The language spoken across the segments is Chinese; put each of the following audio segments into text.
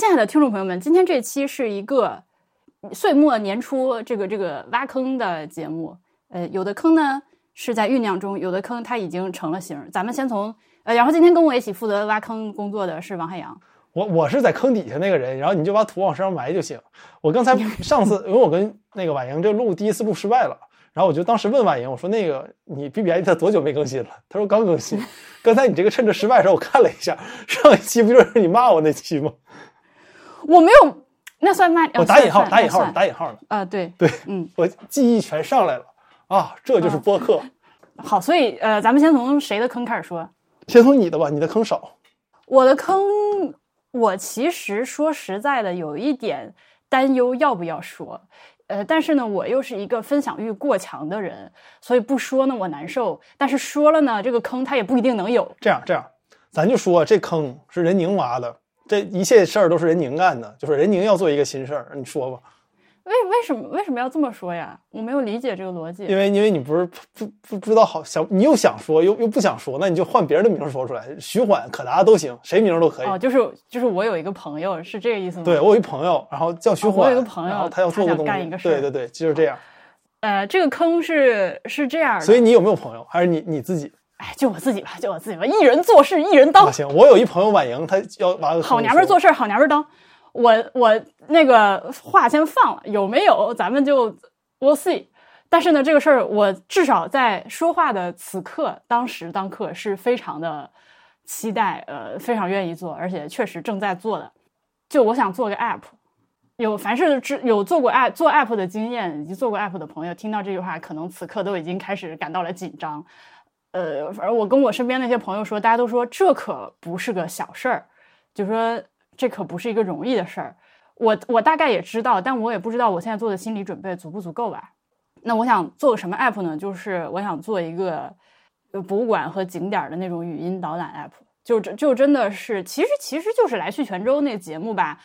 亲爱的听众朋友们，今天这期是一个岁末年初这个这个挖坑的节目。呃，有的坑呢是在酝酿中，有的坑它已经成了型。咱们先从呃，然后今天跟我一起负责挖坑工作的是王海洋。我我是在坑底下那个人，然后你就把土往身上埋就行。我刚才 上次因为我跟那个婉莹这录第一次录失败了，然后我就当时问婉莹，我说那个你 B B I 它多久没更新了？他说刚更新。刚才你这个趁着失败的时候，我看了一下，上一期不就是你骂我那期吗？我没有，那算骂？我打引号，打引号，打引号的。啊，对对，嗯，我记忆全上来了啊，这就是播客。好，所以呃，咱们先从谁的坑开始说？先从你的吧，你的坑少。我的坑，我其实说实在的，有一点担忧要不要说。呃，但是呢，我又是一个分享欲过强的人，所以不说呢我难受，但是说了呢，这个坑它也不一定能有。这样这样，咱就说这坑是人宁挖的，这一切事儿都是任宁干的，就是任宁要做一个新事儿，你说吧。为为什么为什么要这么说呀？我没有理解这个逻辑。因为因为你不是不不不知道好想，你又想说又又不想说，那你就换别人的名儿说出来，徐缓、可达都行，谁名儿都可以。哦，就是就是我有一个朋友是这个意思吗？对我有一朋友，然后叫徐哦我，有一个朋友然后他要做个东西，干一个事儿对对对，就是这样。呃，这个坑是是这样的，所以你有没有朋友？还是你你自己？哎，就我自己吧，就我自己吧，一人做事一人当啊，，行，我有一朋友婉莹，她要挖个坑好娘们儿做事儿好娘们儿当。我我那个话先放了，有没有咱们就 we'll see。但是呢，这个事儿我至少在说话的此刻、当时当刻是非常的期待，呃，非常愿意做，而且确实正在做的。就我想做个 app，有凡是知有做过 app 做 app 的经验以及做过 app 的朋友，听到这句话，可能此刻都已经开始感到了紧张。呃，反正我跟我身边那些朋友说，大家都说这可不是个小事儿，就说这可不是一个容易的事儿。我我大概也知道，但我也不知道我现在做的心理准备足不足够吧。那我想做个什么 app 呢？就是我想做一个博物馆和景点的那种语音导览 app，就就真的是，其实其实就是来去泉州那节目吧。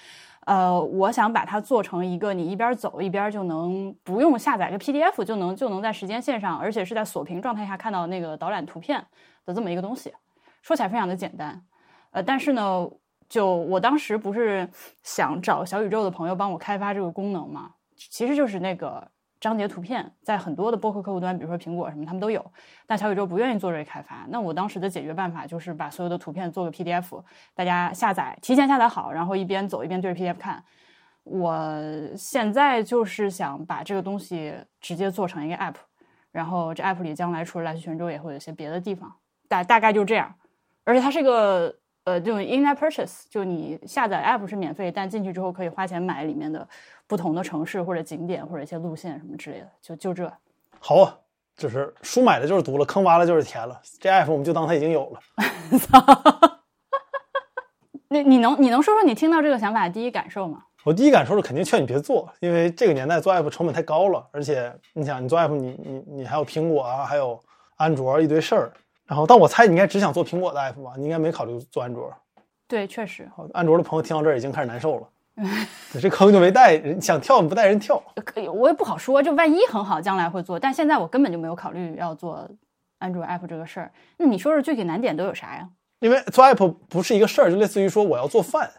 呃，我想把它做成一个你一边走一边就能不用下载个 PDF 就能就能在时间线上，而且是在锁屏状态下看到那个导览图片的这么一个东西。说起来非常的简单，呃，但是呢，就我当时不是想找小宇宙的朋友帮我开发这个功能嘛，其实就是那个章节图片，在很多的播客客户端，比如说苹果什么，他们都有，但小宇宙不愿意做这个开发。那我当时的解决办法就是把所有的图片做个 PDF，大家下载，提前下载好，然后一边走一边对着 PDF 看。我现在就是想把这个东西直接做成一个 App，然后这 App 里将来除了来去泉州，也会有一些别的地方，大大概就这样。而且它是一个呃这种 in-app purchase，就你下载 App 是免费，但进去之后可以花钱买里面的不同的城市或者景点或者一些路线什么之类的，就就这。好啊，就是书买了就是读了，坑挖了就是填了，这 app 我们就当它已经有了。那你能你能说说你听到这个想法的第一感受吗？我第一感受是肯定劝你别做，因为这个年代做 app 成本太高了，而且你想你做 app 你你你还有苹果啊，还有安卓一堆事儿。然后，但我猜你应该只想做苹果的 app 吧？你应该没考虑做安卓。对，确实，好，安卓的朋友听到这儿已经开始难受了，对这坑就没带，人想跳你不带人跳。可以，我也不好说，就万一很好，将来会做。但现在我根本就没有考虑要做安卓 app 这个事儿。那你说说具体难点都有啥呀？因为做 app 不是一个事儿，就类似于说我要做饭，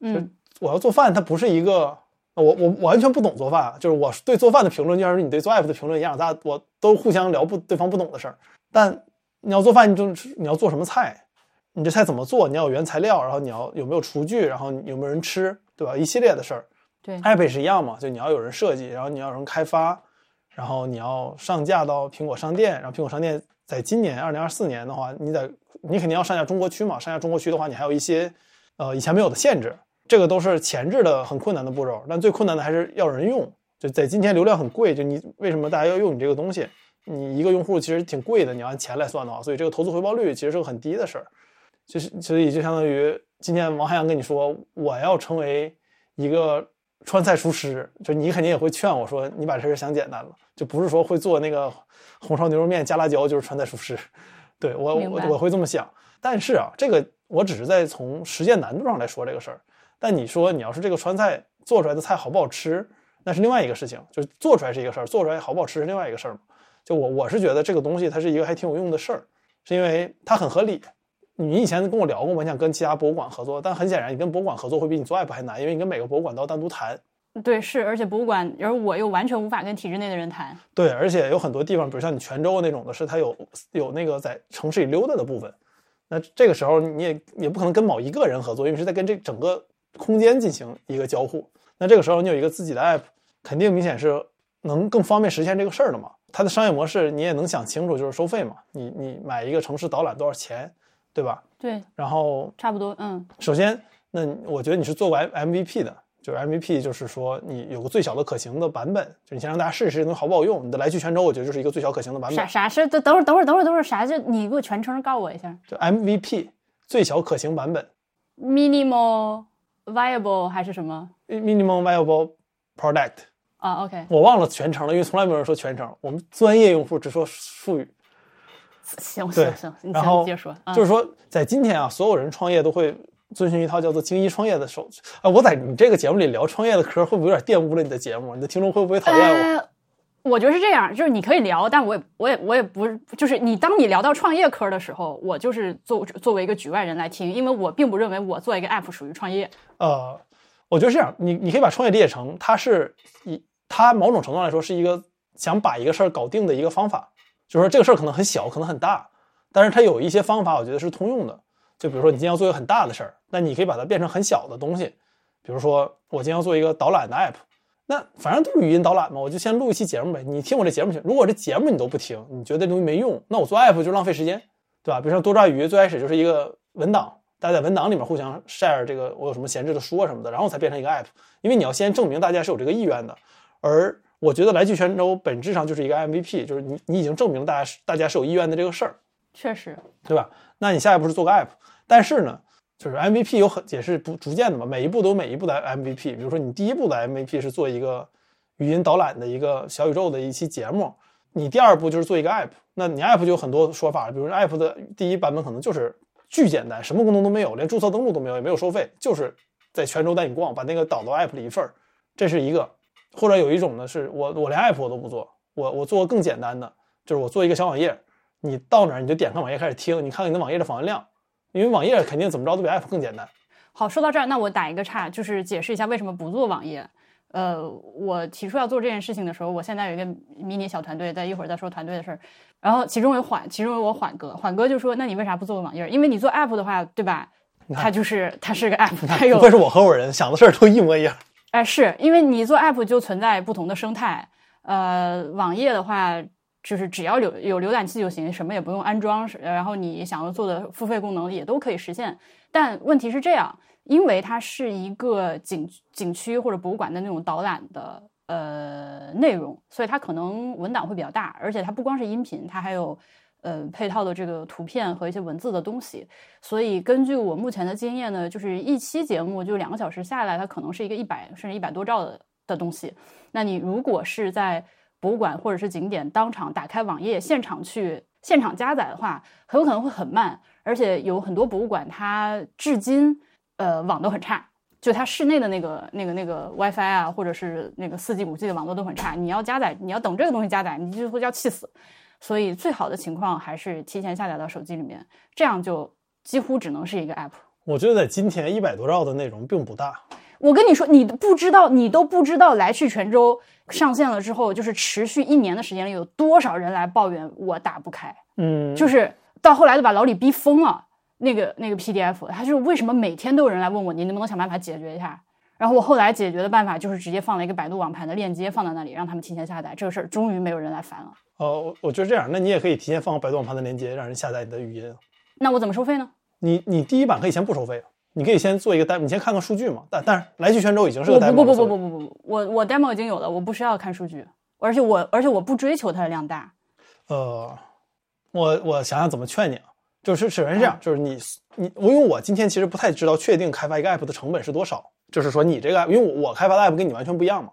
嗯我要做饭，它不是一个，我我我完全不懂做饭，啊就是我对做饭的评论就像是你对做 app 的评论一样，大家我都互相聊不对方不懂的事儿。但你要做饭，你就是你要做什么菜，你这菜怎么做，你要有原材料，然后你要有没有厨具，然后有没有人吃，对吧？一系列的事儿。对 app 也是一样嘛，就你要有人设计，然后你要有人开发，然后你要上架到苹果商店，然后苹果商店在今年二零二四年的话，你得你肯定要上架中国区嘛，上架中国区的话，你还有一些呃以前没有的限制，这个都是前置的很困难的步骤，但最困难的还是要人用。就在今天流量很贵，就你为什么大家要用你这个东西？你一个用户其实挺贵的，你要按钱来算的话，所以这个投资回报率其实是个很低的事儿。就是所以就相当于今天王海洋跟你说，我要成为一个川菜厨师，就你肯定也会劝我说，你把这事儿想简单了，就不是说会做那个红烧牛肉面加辣椒就是川菜厨师。对我我我会这么想，但是啊，这个我只是在从实践难度上来说这个事儿。但你说你要是这个川菜做出来的菜好不好吃，那是另外一个事情，就是做出来是一个事儿，做出来好不好吃是另外一个事儿嘛。就我我是觉得这个东西它是一个还挺有用的事儿，是因为它很合理。你以前跟我聊过吗？你想跟其他博物馆合作，但很显然，你跟博物馆合作会比你做 app 还难，因为你跟每个博物馆都要单独谈。对，是，而且博物馆，而我又完全无法跟体制内的人谈。对，而且有很多地方，比如像你泉州那种的，是它有有那个在城市里溜达的部分。那这个时候你也也不可能跟某一个人合作，因为是在跟这整个空间进行一个交互。那这个时候你有一个自己的 app，肯定明显是能更方便实现这个事儿的嘛。它的商业模式你也能想清楚，就是收费嘛。你你买一个城市导览多少钱，对吧？对，然后差不多，嗯。首先，那我觉得你是做过 MVP 的。就是 MVP，就是说你有个最小的可行的版本，就你先让大家试一试，这东西好不好用。你的来去泉州，我觉得就是一个最小可行的版本。啥啥是？等等会儿，等会儿，等会儿，等会儿，啥？就你给我全称告我一下。就 MVP 最小可行版本，Minimal Viable 还是什么？Minimal Viable Product 啊，OK，我忘了全程了，因为从来没有人说全程，我们专业用户只说术语。行行行，然后接着说，就是说在今天啊，所有人创业都会。遵循一套叫做精益创业的手续啊！我在你这个节目里聊创业的嗑，会不会有点玷污了你的节目？你的听众会不会讨厌我？我觉得是这样，就是你可以聊，但我也我也我也不是，就是你当你聊到创业嗑的时候，我就是作作为一个局外人来听，因为我并不认为我做一个 app 属于创业。呃，我觉得是这样，你你可以把创业理解成，它是一它某种程度来说是一个想把一个事儿搞定的一个方法，就是说这个事儿可能很小，可能很大，但是它有一些方法，我觉得是通用的。就比如说，你今天要做一个很大的事儿，那你可以把它变成很小的东西。比如说，我今天要做一个导览的 app，那反正都是语音导览嘛，我就先录一期节目呗。你听我这节目去。如果这节目你都不听，你觉得这东西没用，那我做 app 就浪费时间，对吧？比如说多抓鱼，最开始就是一个文档，大家在文档里面互相 share 这个我有什么闲置的书啊什么的，然后才变成一个 app。因为你要先证明大家是有这个意愿的。而我觉得来去泉州本质上就是一个 MVP，就是你你已经证明大家是大家是有意愿的这个事儿。确实，对吧？那你下一步是做个 app。但是呢，就是 MVP 有很也是不逐渐的嘛，每一步都有每一步的 MVP。比如说你第一步的 MVP 是做一个语音导览的一个小宇宙的一期节目，你第二步就是做一个 app。那你 app 就有很多说法，比如说 app 的第一版本可能就是巨简单，什么功能都没有，连注册登录都没有，也没有收费，就是在泉州带你逛，把那个导到 app 里一份儿，这是一个。或者有一种呢，是我我连 app 我都不做，我我做更简单的，就是我做一个小网页，你到哪儿你就点开网页开始听，你看看你的网页的访问量。因为网页肯定怎么着都比 app 更简单。好，说到这儿，那我打一个岔，就是解释一下为什么不做网页。呃，我提出要做这件事情的时候，我现在有一个迷你小团队，在一会儿再说团队的事儿。然后其中有缓，其中有我缓哥，缓哥就说：“那你为啥不做个网页？因为你做 app 的话，对吧？它就是它是个 app，它有。”不会是我合伙人，想的事儿都一模一样。哎，是因为你做 app 就存在不同的生态。呃，网页的话。就是只要有有浏览器就行，什么也不用安装，然后你想要做的付费功能也都可以实现。但问题是这样，因为它是一个景景区或者博物馆的那种导览的呃内容，所以它可能文档会比较大，而且它不光是音频，它还有呃配套的这个图片和一些文字的东西。所以根据我目前的经验呢，就是一期节目就两个小时下来，它可能是一个一百甚至一百多兆的的东西。那你如果是在博物馆或者是景点当场打开网页，现场去现场加载的话，很有可能会很慢，而且有很多博物馆它至今呃网都很差，就它室内的那个那个那个 WiFi 啊，或者是那个四 G 五 G 的网络都很差。你要加载，你要等这个东西加载，你就会要气死。所以最好的情况还是提前下载到手机里面，这样就几乎只能是一个 App。我觉得在今天一百多兆的内容并不大。我跟你说，你不知道，你都不知道来去泉州上线了之后，就是持续一年的时间里，有多少人来抱怨我打不开。嗯，就是到后来都把老李逼疯了。那个那个 PDF，他就是为什么每天都有人来问我，你能不能想办法解决一下？然后我后来解决的办法就是直接放了一个百度网盘的链接放在那里，让他们提前下载。这个事儿终于没有人来烦了。哦，我我觉得这样，那你也可以提前放个百度网盘的链接，让人下载你的语音。那我怎么收费呢？你你第一版可以先不收费。你可以先做一个 demo，你先看看数据嘛。但但是来去泉州已经是个 demo。不不不不不不不，我我 demo 已经有了，我不需要看数据，而且我而且我不追求它的量大。呃，我我想想怎么劝你啊，就是首先是这样，就是你你我因为我今天其实不太知道确定开发一个 app 的成本是多少，就是说你这个因为我开发的 app 跟你完全不一样嘛，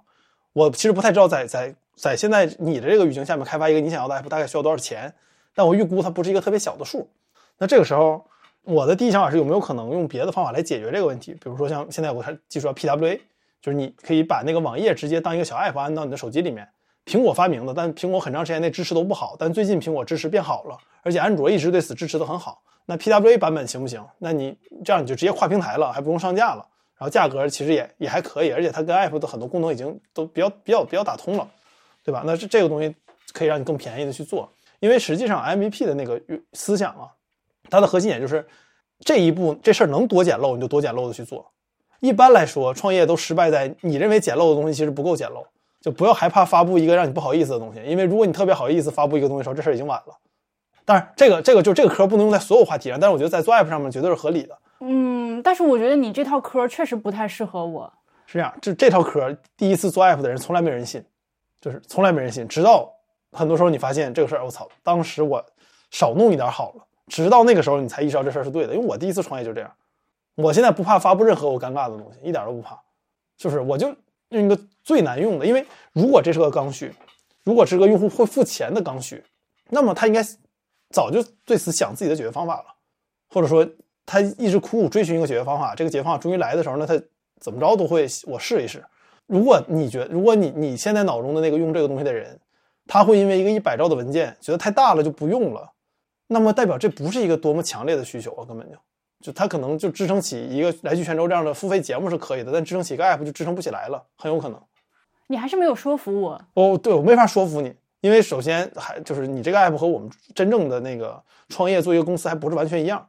我其实不太知道在在在现在你的这个语境下面开发一个你想要的 app 大概需要多少钱，但我预估它不是一个特别小的数。那这个时候。我的第一想法是有没有可能用别的方法来解决这个问题？比如说像现在有个技术叫 PWA，就是你可以把那个网页直接当一个小 app 安到你的手机里面，苹果发明的，但苹果很长时间内支持都不好，但最近苹果支持变好了，而且安卓一直对此支持的很好。那 PWA 版本行不行？那你这样你就直接跨平台了，还不用上架了，然后价格其实也也还可以，而且它跟 App 的很多功能已经都比较比较比较打通了，对吧？那这这个东西可以让你更便宜的去做，因为实际上 MVP 的那个思想啊，它的核心点就是这一步这事儿能多简陋你就多简陋的去做。一般来说，创业都失败在你认为简陋的东西其实不够简陋，就不要害怕发布一个让你不好意思的东西，因为如果你特别好意思发布一个东西的时候，这事儿已经晚了。但是，这个这个就这个壳不能用在所有话题上，但是我觉得在做 app 上面绝对是合理的。嗯，但是我觉得你这套壳确实不太适合我。是这样，这这套壳第一次做 app 的人从来没人信，就是从来没人信。直到很多时候你发现这个事儿，我操，当时我少弄一点好了。直到那个时候你才意识到这事儿是对的，因为我第一次创业就这样。我现在不怕发布任何我尴尬的东西，一点都不怕。就是我就用一个最难用的，因为如果这是个刚需，如果是个用户会付钱的刚需，那么他应该。早就对此想自己的解决方法了，或者说他一直苦苦追寻一个解决方法，这个解决方法终于来的时候，呢他怎么着都会我试一试。如果你觉，如果你你现在脑中的那个用这个东西的人，他会因为一个一百兆的文件觉得太大了就不用了，那么代表这不是一个多么强烈的需求啊，根本就就他可能就支撑起一个来去泉州这样的付费节目是可以的，但支撑起一个 app 就支撑不起来了，很有可能。你还是没有说服我哦，对我没法说服你。因为首先还就是你这个 app 和我们真正的那个创业做一个公司还不是完全一样，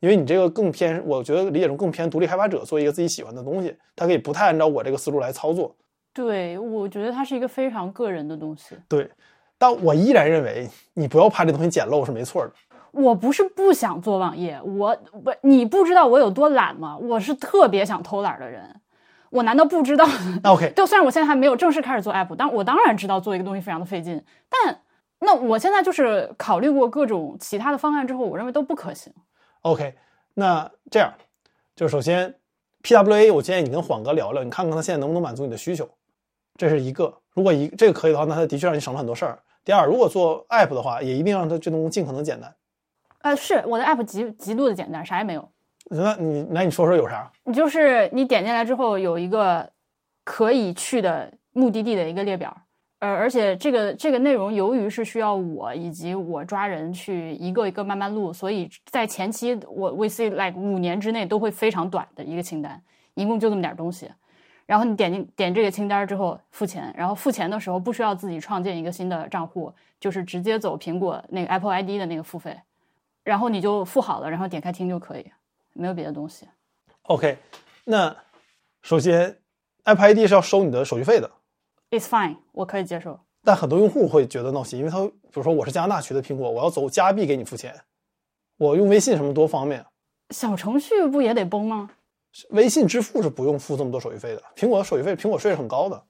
因为你这个更偏，我觉得理解中更偏独立开发者做一个自己喜欢的东西，他可以不太按照我这个思路来操作。对，我觉得它是一个非常个人的东西。对，但我依然认为你不要怕这东西简陋是没错的。我不是不想做网页，我不，你不知道我有多懒吗？我是特别想偷懒的人。我难道不知道？OK，就虽然我现在还没有正式开始做 app，但我当然知道做一个东西非常的费劲。但那我现在就是考虑过各种其他的方案之后，我认为都不可行。OK，那这样，就首先 PWA，我建议你跟缓哥聊聊，你看看他现在能不能满足你的需求。这是一个，如果一这个可以的话，那他的确让你省了很多事儿。第二，如果做 app 的话，也一定让它这东西尽可能简单。呃，是我的 app 极极度的简单，啥也没有。那你那你说说有啥？你就是你点进来之后有一个可以去的目的地的一个列表，呃，而且这个这个内容由于是需要我以及我抓人去一个一个慢慢录，所以在前期我 we see like 五年之内都会非常短的一个清单，一共就这么点东西。然后你点进点这个清单之后付钱，然后付钱的时候不需要自己创建一个新的账户，就是直接走苹果那个 Apple ID 的那个付费，然后你就付好了，然后点开听就可以。没有别的东西。OK，那首先 Apple ID 是要收你的手续费的。It's fine，我可以接受。但很多用户会觉得闹心，因为他比如说我是加拿大区的苹果，我要走加币给你付钱，我用微信什么多方便。小程序不也得崩吗？微信支付是不用付这么多手续费的。苹果的手续费，苹果税是很高的。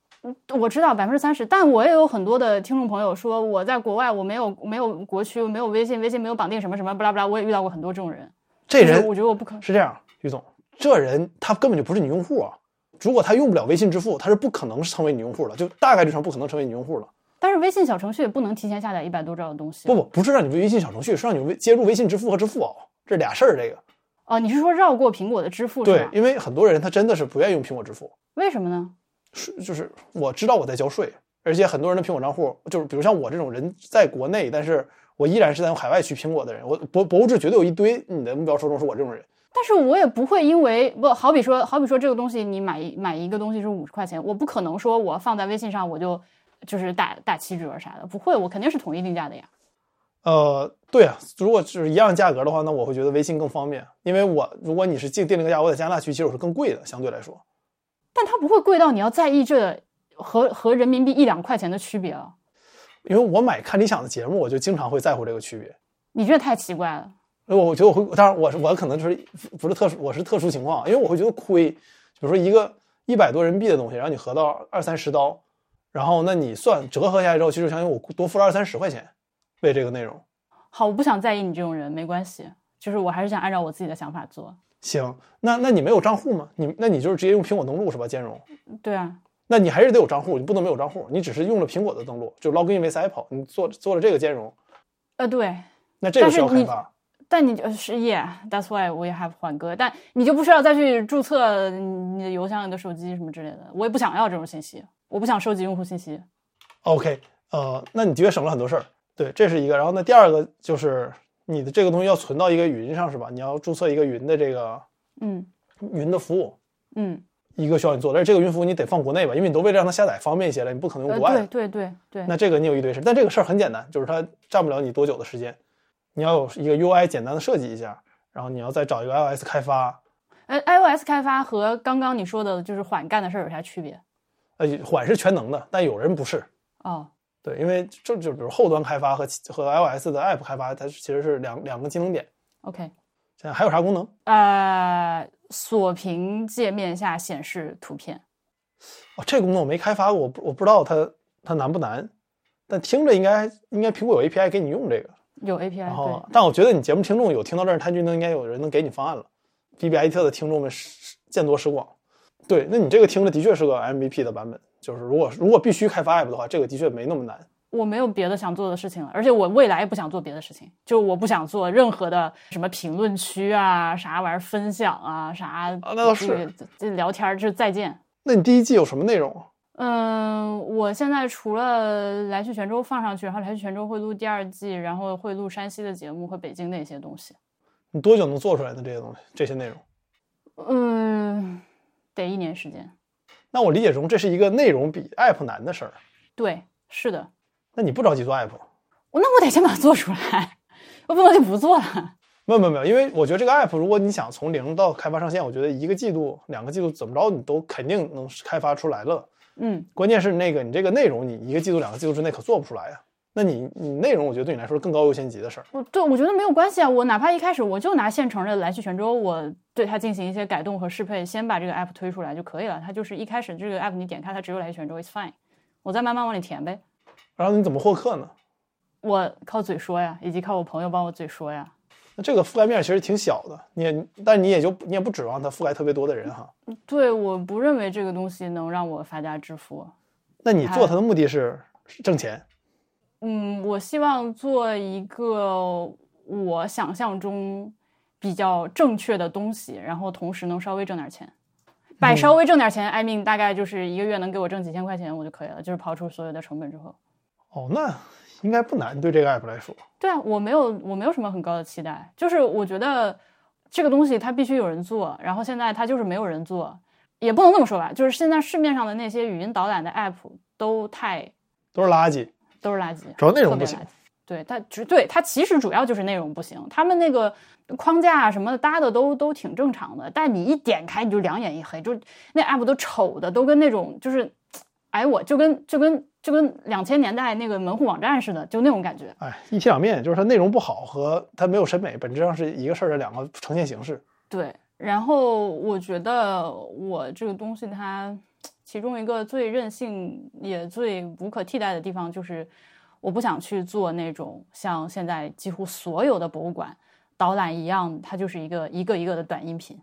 我知道百分之三十，但我也有很多的听众朋友说我在国外，我没有没有国区，没有微信，微信没有绑定什么什么，不拉不拉，我也遇到过很多这种人。这人，我觉得我不可是这样，于总，这人他根本就不是你用户啊！如果他用不了微信支付，他是不可能成为你用户的，就大概率上不可能成为你用户了。但是微信小程序也不能提前下载一百多兆的东西。不不，不是让你微信小程序，是让你微接入微信支付和支付宝，这俩事儿。这个，哦，你是说绕过苹果的支付？对，因为很多人他真的是不愿意用苹果支付。为什么呢？是就是我知道我在交税，而且很多人的苹果账户，就是比如像我这种人在国内，但是我依然是在用海外取苹果的人，我博博物志绝对有一堆你的目标受众是我这种人。但是我也不会因为不好比说，好比说这个东西你买一买一个东西是五十块钱，我不可能说我放在微信上我就就是打打七折啥的，不会，我肯定是统一定价的呀。呃，对啊，如果是一样价格的话，那我会觉得微信更方便，因为我如果你是定定了个价，我在加拿大区其实我是更贵的，相对来说。但它不会贵到你要在意这和和人民币一两块钱的区别啊。因为我买看理想的节目，我就经常会在乎这个区别。你这太奇怪了。我我觉得我会，当然我是我可能就是不是特殊，我是特殊情况，因为我会觉得亏。比如说一个一百多人民币的东西，然后你合到二三十刀，然后那你算折合下来之后，其实相当于我多付了二三十块钱为这个内容。好，我不想在意你这种人，没关系，就是我还是想按照我自己的想法做。行，那那你没有账户吗？你那你就是直接用苹果登录是吧？兼容？对啊。那你还是得有账户，你不能没有账户，你只是用了苹果的登录，就 login with Apple，你做做了这个兼容。呃，对。那这个需要开发。但你是 Yeah，that's why we have 缓歌。但你就不需要再去注册你的邮箱、你的手机什么之类的。我也不想要这种信息，我不想收集用户信息。OK，呃，那你的确省了很多事儿。对，这是一个。然后呢，第二个就是你的这个东西要存到一个云上，是吧？你要注册一个云的这个嗯云的服务，嗯，一个需要你做但是这个云服务你得放国内吧，因为你都为了让它下载方便一些了，你不可能国外的。对对对对，那这个你有一堆事，但这个事儿很简单，就是它占不了你多久的时间。你要有一个 UI 简单的设计一下，然后你要再找一个 iOS 开发，呃，iOS 开发和刚刚你说的就是缓干的事儿有啥区别？呃，缓是全能的，但有人不是。哦，对，因为这就比如后端开发和和 iOS 的 App 开发，它其实是两两个技能点。OK，现在还有啥功能？呃，锁屏界面下显示图片，哦，这功能我没开发过，我不我不知道它它难不难，但听着应该应该苹果有 API 给你用这个。有 API 然后对，，但我觉得你节目听众有听到这儿，他就能应该有人能给你方案了。B B I T 的听众们是见多识广，对，那你这个听着的确是个 M V P 的版本，就是如果如果必须开发 App 的话，这个的确没那么难。我没有别的想做的事情了，而且我未来也不想做别的事情，就我不想做任何的什么评论区啊、啥玩意儿分享啊、啥啊那倒是这聊天儿就再见。那你第一季有什么内容啊？嗯，我现在除了来去泉州放上去，然后来去泉州会录第二季，然后会录山西的节目和北京的一些东西。你多久能做出来的这些东西，这些内容？嗯，得一年时间。那我理解中这是一个内容比 App 难的事儿。对，是的，那你不着急做 App？那我得先把它做出来，我不能就不做了。没有没有没有，因为我觉得这个 app 如果你想从零到开发上线，我觉得一个季度、两个季度怎么着你都肯定能开发出来了。嗯，关键是那个你这个内容，你一个季度、两个季度之内可做不出来呀。那你你内容，我觉得对你来说是更高优先级的事儿。我对我觉得没有关系啊。我哪怕一开始我就拿现成的来去泉州，我对它进行一些改动和适配，先把这个 app 推出来就可以了。它就是一开始这个 app 你点开它只有来去泉州，it's fine，我再慢慢往里填呗。然后你怎么获客呢？我靠嘴说呀，以及靠我朋友帮我嘴说呀。那这个覆盖面其实挺小的，你也，但你也就你也不指望它覆盖特别多的人哈。对，我不认为这个东西能让我发家致富。那你做它的目的是挣钱，嗯，我希望做一个我想象中比较正确的东西，然后同时能稍微挣点钱。百稍微挣点钱，I mean 大概就是一个月能给我挣几千块钱我就可以了，就是刨除所有的成本之后。哦，那应该不难，对这个 app 来说。对啊，我没有我没有什么很高的期待，就是我觉得这个东西它必须有人做，然后现在它就是没有人做，也不能这么说吧，就是现在市面上的那些语音导览的 app 都太都是垃圾，都是垃圾，主要内容不行。对它只对它其实主要就是内容不行，他们那个框架啊什么的搭的都都挺正常的，但你一点开你就两眼一黑，就那 app 都丑的都跟那种就是，哎我就跟就跟就跟两千年代那个门户网站似的，就那种感觉。哎，一体两面，就是它内容不好和它没有审美，本质上是一个事儿的两个呈现形式。对，然后我觉得我这个东西它其中一个最任性也最无可替代的地方就是，我不想去做那种像现在几乎所有的博物馆导览一样，它就是一个一个一个的短音频，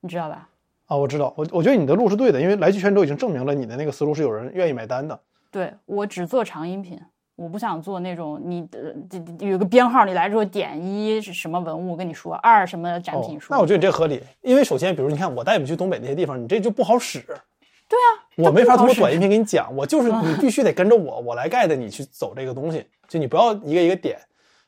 你知道吧？啊，我知道，我我觉得你的路是对的，因为来去泉州已经证明了你的那个思路是有人愿意买单的。对我只做长音频，我不想做那种你有个编号，你来之后点一是什么文物跟你说，二什么展哦品，说。那我觉得你这合理，因为首先，比如你看我带你去东北那些地方，你这就不好使。对啊，我没法通过短音频给你讲，我就是 你必须得跟着我，我来带着你去走这个东西，就你不要一个一个点。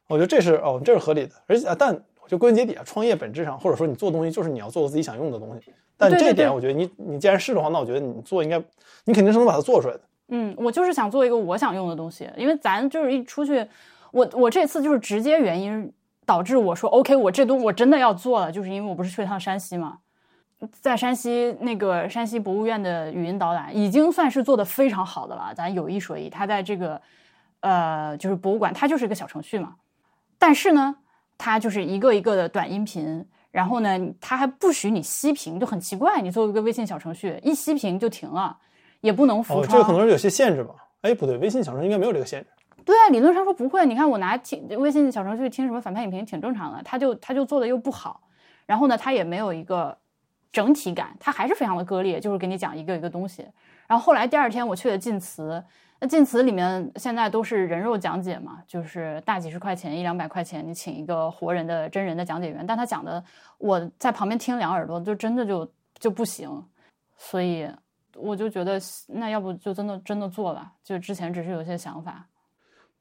我觉得这是哦，这是合理的，而且啊但就归根结底啊，创业本质上或者说你做东西就是你要做个自己想用的东西。但这点我觉得你你既然是的话，那我觉得你做应该你肯定是能把它做出来的。嗯，我就是想做一个我想用的东西，因为咱就是一出去，我我这次就是直接原因导致我说 OK，我这东我真的要做了，就是因为我不是去了趟山西嘛，在山西那个山西博物院的语音导览已经算是做的非常好的了，咱有一说一，它在这个呃就是博物馆，它就是一个小程序嘛，但是呢，它就是一个一个的短音频。然后呢，它还不许你息屏，就很奇怪。你作为一个微信小程序，一息屏就停了，也不能浮哦，窗。这个可能是有些限制吧？哎，不对，微信小程序应该没有这个限制。对啊，理论上说不会。你看我拿听微信小程序听什么反派影评挺正常的，他就他就做的又不好，然后呢，他也没有一个整体感，他还是非常的割裂，就是给你讲一个一个东西。然后后来第二天我去了晋祠，那晋祠里面现在都是人肉讲解嘛，就是大几十块钱一两百块钱，你请一个活人的真人的讲解员，但他讲的我在旁边听两耳朵就真的就就不行，所以我就觉得那要不就真的真的做吧，就之前只是有些想法。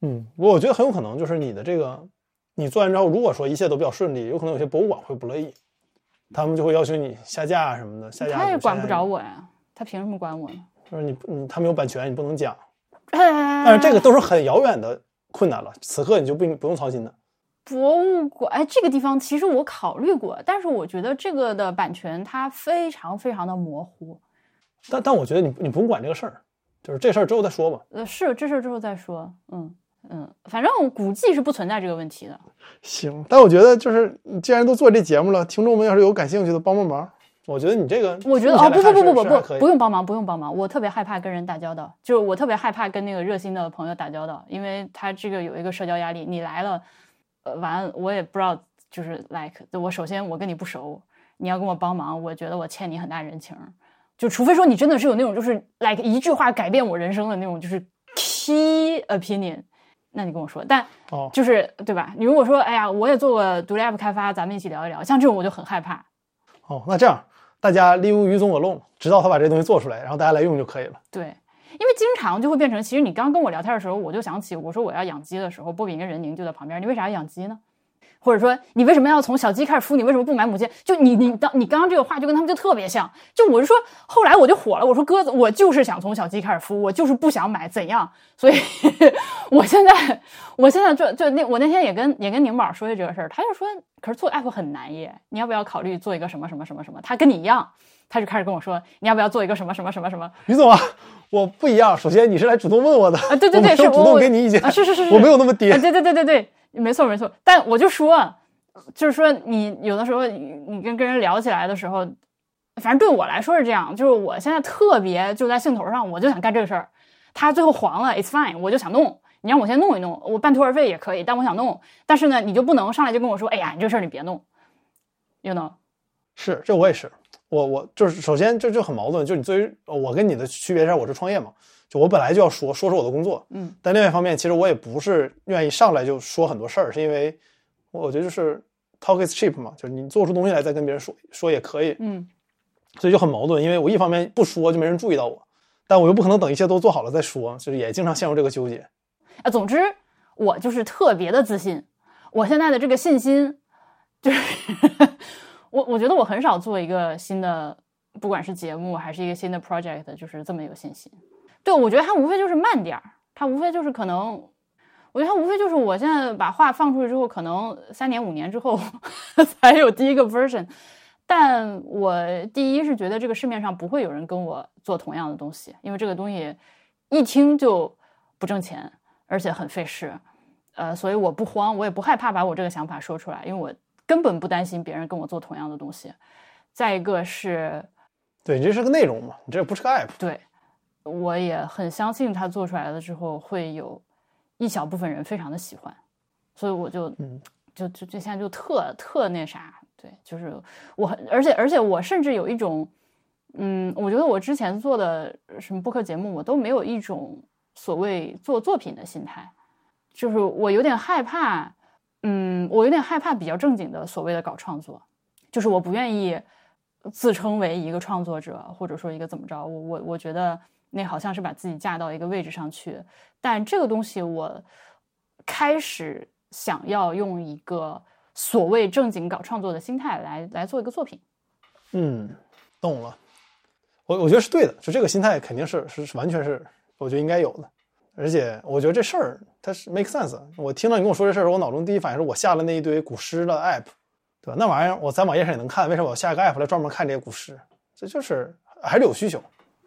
嗯，我觉得很有可能就是你的这个，你做完之后，如果说一切都比较顺利，有可能有些博物馆会不乐意，他们就会要求你下架什么的。下架他也管不着我，呀，他凭什么管我呢？就是你你他没有版权，你不能讲。但是这个都是很遥远的困难了，此刻你就不不用操心了。博物馆，哎，这个地方其实我考虑过，但是我觉得这个的版权它非常非常的模糊。但但我觉得你你不用管这个事儿，就是这事儿之后再说吧。呃，是这事儿之后再说，嗯嗯，反正估计是不存在这个问题的。行，但我觉得就是你既然都做这节目了，听众们要是有感兴趣的，帮帮忙。我觉得你这个，我觉得哦，不不不不不不，不用用帮忙，不用帮忙。我特别害怕跟人打交道，就是我特别害怕跟那个热心的朋友打交道，因为他这个有一个社交压力。你来了，呃，完我也不知道，就是 like，我首先我跟你不熟，你要跟我帮忙，我觉得我欠你很大人情。就除非说你真的是有那种就是 like 一句话改变我人生的那种，就是 key opinion，那你跟我说。但哦，就是对吧？你如果说哎呀，我也做过独立 app 开发，咱们一起聊一聊，像这种我就很害怕。哦，那这样。大家 leave 于总我弄直到他把这东西做出来，然后大家来用就可以了。对，因为经常就会变成，其实你刚跟我聊天的时候，我就想起我说我要养鸡的时候，波比跟任宁就在旁边，你为啥要养鸡呢？或者说你为什么要从小鸡开始孵？你为什么不买母鸡？就你你当你刚刚这个话就跟他们就特别像。就我就说，后来我就火了，我说鸽子，我就是想从小鸡开始孵，我就是不想买怎样。所以我现在我现在就就那我那天也跟也跟宁宝说起这个事儿，他就说，可是做 app 很难耶，你要不要考虑做一个什么什么什么什么？他跟你一样，他就开始跟我说，你要不要做一个什么什么什么什么？于总啊，我不一样。首先你是来主动问我的啊，对对对，是主动给你意见啊，是是是是，我没有那么爹。对对对对对。没错没错，但我就说，就是说你有的时候你跟跟人聊起来的时候，反正对我来说是这样，就是我现在特别就在兴头上，我就想干这个事儿。他最后黄了，it's fine，我就想弄。你让我先弄一弄，我半途而废也可以，但我想弄。但是呢，你就不能上来就跟我说，哎呀，你这事儿你别弄，you know？是，这我也是，我我就是首先这就很矛盾，就是你作为我跟你的区别是，我是创业嘛。就我本来就要说说说我的工作，嗯，但另外一方面，其实我也不是愿意上来就说很多事儿，是因为我觉得就是 talk is cheap 嘛，就是你做出东西来再跟别人说说也可以，嗯，所以就很矛盾，因为我一方面不说就没人注意到我，但我又不可能等一切都做好了再说，就是也经常陷入这个纠结。啊，总之我就是特别的自信，我现在的这个信心就是 我我觉得我很少做一个新的，不管是节目还是一个新的 project，就是这么有信心。对，我觉得它无非就是慢点儿，它无非就是可能，我觉得它无非就是我现在把话放出去之后，可能三年五年之后 才有第一个 version。但我第一是觉得这个市面上不会有人跟我做同样的东西，因为这个东西一听就不挣钱，而且很费事。呃，所以我不慌，我也不害怕把我这个想法说出来，因为我根本不担心别人跟我做同样的东西。再一个是，对你这是个内容嘛，你这不是个 app。对。我也很相信他做出来了之后会有一小部分人非常的喜欢，所以我就嗯，就就就现在就特特那啥，对，就是我，而且而且我甚至有一种，嗯，我觉得我之前做的什么播客节目，我都没有一种所谓做作品的心态，就是我有点害怕，嗯，我有点害怕比较正经的所谓的搞创作，就是我不愿意自称为一个创作者，或者说一个怎么着，我我我觉得。那好像是把自己架到一个位置上去，但这个东西我开始想要用一个所谓正经搞创作的心态来来做一个作品。嗯，懂了。我我觉得是对的，就这个心态肯定是是完全是我觉得应该有的。而且我觉得这事儿它是 make sense。我听到你跟我说这事儿，我脑中第一反应是我下了那一堆古诗的 app，对吧？那玩意儿我在网页上也能看，为什么我下一个 app 来专门看这些古诗？这就是还是有需求。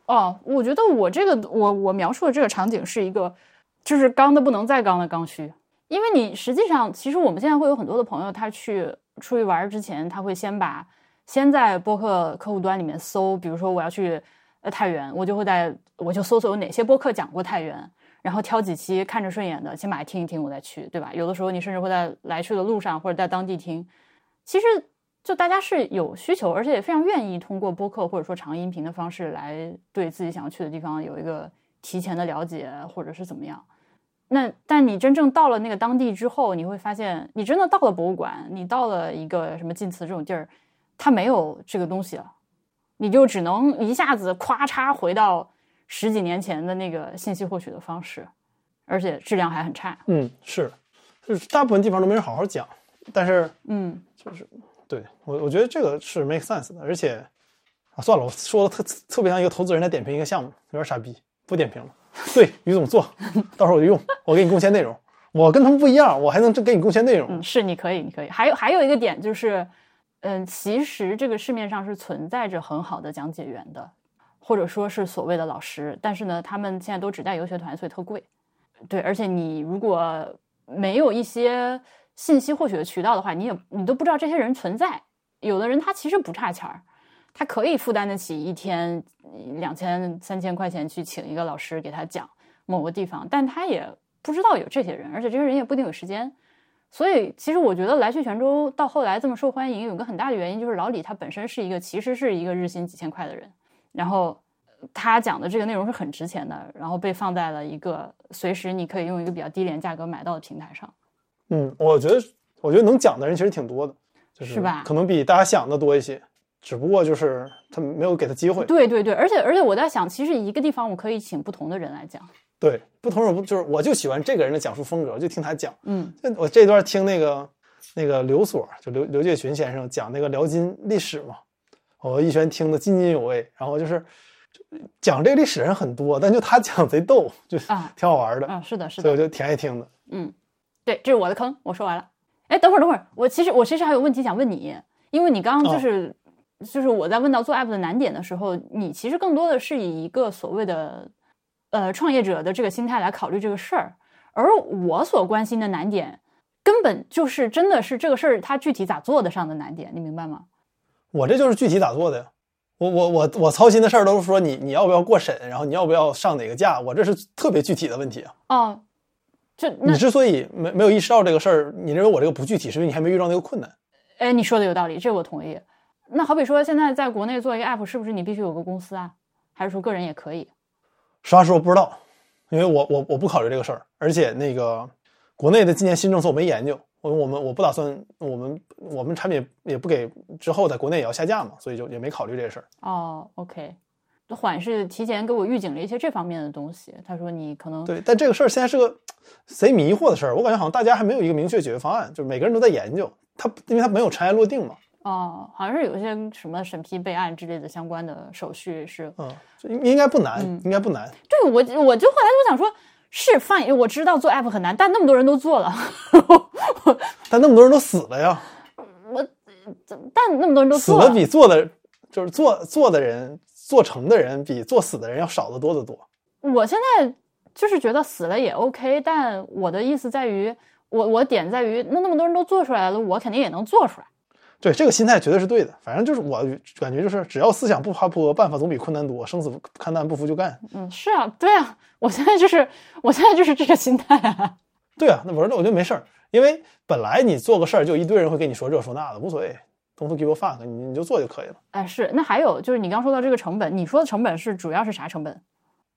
哦，我觉得我这个我我描述的这个场景是一个，就是刚的不能再刚的刚需。因为你实际上，其实我们现在会有很多的朋友，他去出去玩之前，他会先把先在播客客户端里面搜，比如说我要去呃太原，我就会在我就搜索有哪些播客讲过太原，然后挑几期看着顺眼的，先把听一听，我再去，对吧？有的时候你甚至会在来去的路上或者在当地听，其实。就大家是有需求，而且也非常愿意通过播客或者说长音频的方式来对自己想要去的地方有一个提前的了解，或者是怎么样。那但你真正到了那个当地之后，你会发现，你真的到了博物馆，你到了一个什么晋祠这种地儿，它没有这个东西了。你就只能一下子咵嚓回到十几年前的那个信息获取的方式，而且质量还很差。嗯，是，就是大部分地方都没人好好讲，但是嗯，就是对我我觉得这个是 make sense 的，而且啊算了，我说的特特别像一个投资人在点评一个项目，有点傻逼，不点评了。对，于总做，到时候我就用，我给你贡献内容。我跟他们不一样，我还能给你贡献内容。嗯，是你可以，你可以。还有还有一个点就是，嗯，其实这个市面上是存在着很好的讲解员的，或者说是所谓的老师，但是呢，他们现在都只带游学团，所以特贵。对，而且你如果没有一些信息获取的渠道的话，你也你都不知道这些人存在。有的人他其实不差钱儿，他可以负担得起一天两千三千块钱去请一个老师给他讲某个地方，但他也不知道有这些人，而且这些人也不一定有时间。所以，其实我觉得来去泉州到后来这么受欢迎，有个很大的原因就是老李他本身是一个其实是一个日薪几千块的人，然后他讲的这个内容是很值钱的，然后被放在了一个随时你可以用一个比较低廉价格买到的平台上。嗯，我觉得我觉得能讲的人其实挺多的，就是吧可能比大家想的多一些，只不过就是他没有给他机会。对对对，而且而且我在想，其实一个地方我可以请不同的人来讲。对，不同人不就是我就喜欢这个人的讲述风格，我就听他讲。嗯就我这段听那个那个刘所，就刘刘介群先生讲那个辽金历史嘛，我一轩听得津津有味。然后就是讲这个历史人很多，但就他讲贼逗，就啊挺好玩的，啊，是的，是的，所以我就挺爱听的。嗯，对，这是我的坑，我说完了。哎，等会儿等会儿，我其实我其实还有问题想问你，因为你刚刚就是、就是我在问到做 app 的难点的时候，你其实更多的是以一个所谓的呃创业者的这个心态来考虑这个事儿，而我所关心的难点根本就是真的是这个事儿它具体咋做的上的难点，你明白吗？我这就是具体咋做的呀。我我我我操心的事儿都是说你你要不要过审，然后你要不要上哪个架，我这是特别具体的问题啊。哦，就你之所以没没有意识到这个事儿，你认为我这个不具体，是因为你还没遇到那个困难。哎，你说的有道理，这我同意。那好比说，现在在国内做一个 app，是不是你必须有个公司啊？还是说个人也可以？实话说不知道，因为我我我不考虑这个事儿，而且那个国内的今年新政策我没研究，我我们我不打算我们我们产品也不给之后在国内也要下架嘛，所以就也没考虑这个事儿。哦，OK，缓是提前给我预警了一些这方面的东西。他说你可能对，但这个事儿现在是个贼迷惑的事儿，我感觉好像大家还没有一个明确解决方案，就是每个人都在研究，它因为它没有尘埃落定嘛，哦，好像是有一些什么审批备案之类的相关的手续是。嗯，应应该不难，嗯应该不难。对我我就后来就想说，是 fine，我知道做 app 很难，但那么多人都做了，但那么多人都死了呀，我但那么多人都死了死了，比做的就是做做的人做成的人比做死的人要少得多得多。我现在就是觉得死了也 OK，但我的意思在于，我我点在于，那那么多人都做出来了，我肯定也能做出来。对这个心态绝对是对的，反正就是我感觉就是只要思想不爬坡，办法总比困难多，生死看淡不服就干。嗯，是啊，对啊，我现在就是我现在就是这个心态啊。对啊，那我说我觉得没事儿，因为本来你做个事儿就一堆人会跟你说这说那的，无所谓，don't give a fuck，你你就做就可以了。哎，是，那还有就是你刚说到这个成本，你说的成本是主要是啥成本？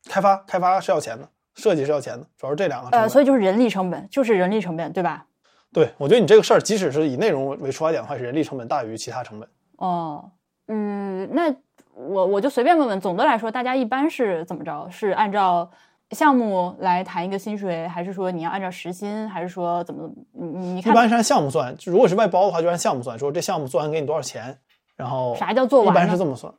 开发开发是要钱的，设计是要钱的，主要是这两个成本。呃，所以就是人力成本，就是人力成本，对吧？对我觉得你这个事儿，即使是以内容为出发点的话，是人力成本大于其他成本。哦，嗯，那我我就随便问问，总的来说，大家一般是怎么着？是按照项目来谈一个薪水，还是说你要按照时薪，还是说怎么？你你你看一般是按项目算，就如果是外包的话，就按项目算，说这项目做完给你多少钱，然后啥叫做一完一？般是这么算。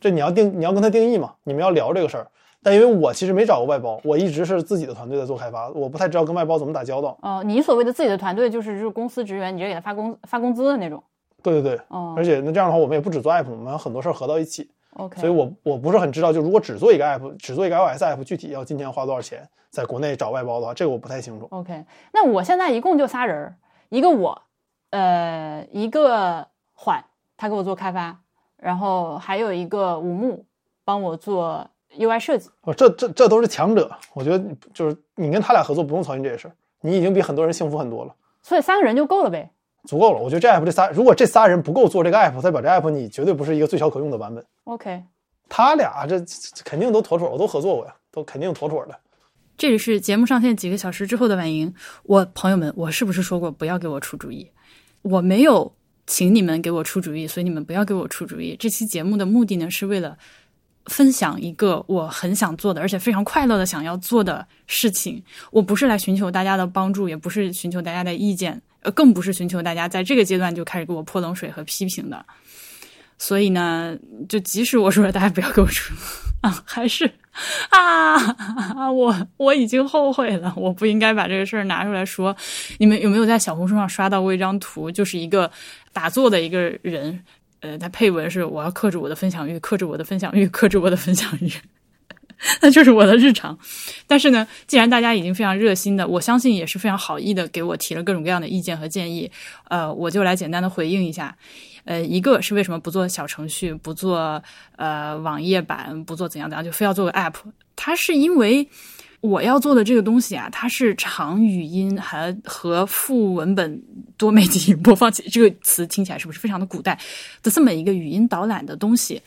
这你要定，你要跟他定义嘛，你们要聊这个事儿。但因为我其实没找过外包，我一直是自己的团队在做开发，我不太知道跟外包怎么打交道。哦，你所谓的自己的团队就是就是公司职员，你直接给他发工发工资的那种。对对对，哦而且那这样的话，我们也不止做 app，我们很多事儿合到一起，，OK，所以我我不是很知道，就如果只做一个 app，只做一个 iOS app，具体要今天花多少钱，在国内找外包的话，这个我不太清楚。OK，那我现在一共就仨人儿，一个我，呃，一个缓，他给我做开发，然后还有一个五木帮我做 UI 设计。哦，这这这都是强者，我觉得就是你跟他俩合作不用操心这些事儿，你已经比很多人幸福很多了，所以三个人就够了呗。足够了。我觉得这 app 这仨，如果这仨人不够做这个 app，代表这 app 你绝对不是一个最小可用的版本。OK，他俩这这肯定都妥妥，我都合作过呀，都肯定妥妥的。这里是节目上线几个小时之后的晚莹。我朋友们，我是不是说过不要给我出主意？我没有请你们给我出主意，所以你们不要给我出主意。这期节目的目的呢，是为了分享一个我很想做的，而且非常快乐的想要做的事情。我不是来寻求大家的帮助，也不是寻求大家的意见，呃，更不是寻求大家在这个阶段就开始给我泼冷水和批评的。所以呢，就即使我说了大家不要给我出啊，还是啊，我我已经后悔了，我不应该把这个事儿拿出来说。你们有没有在小红书上刷到过一张图，就是一个打坐的一个人，呃，他配文是“我要克制我的分享欲，克制我的分享欲，克制我的分享欲”，那就是我的日常。但是呢，既然大家已经非常热心的，我相信也是非常好意的，给我提了各种各样的意见和建议，呃，我就来简单的回应一下。呃，一个是为什么不做小程序，不做呃网页版，不做怎样怎样，就非要做个 app？它是因为我要做的这个东西啊，它是长语音还和副文本多媒体播放器，这个词听起来是不是非常的古代的这么一个语音导览的东西？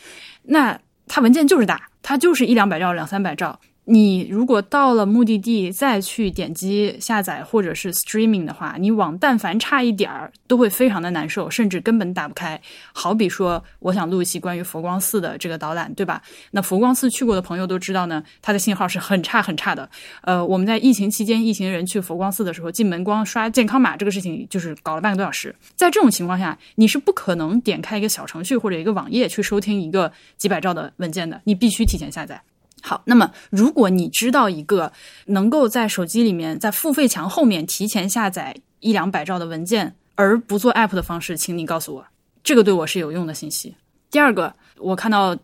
那它文件就是大，它就是一两百兆、两三百兆。你如果到了目的地再去点击下载或者是 streaming 的话，你网但凡差一点儿都会非常的难受，甚至根本打不开。好比说，我想录一期关于佛光寺的这个导览，对吧？那佛光寺去过的朋友都知道呢，它的信号是很差很差的。呃，我们在疫情期间，一行人去佛光寺的时候，进门光刷健康码这个事情就是搞了半个多小时。在这种情况下，你是不可能点开一个小程序或者一个网页去收听一个几百兆的文件的，你必须提前下载。好，那么如果你知道一个能够在手机里面在付费墙后面提前下载一两百兆的文件而不做 app 的方式，请你告诉我，这个对我是有用的信息。第二个，我看到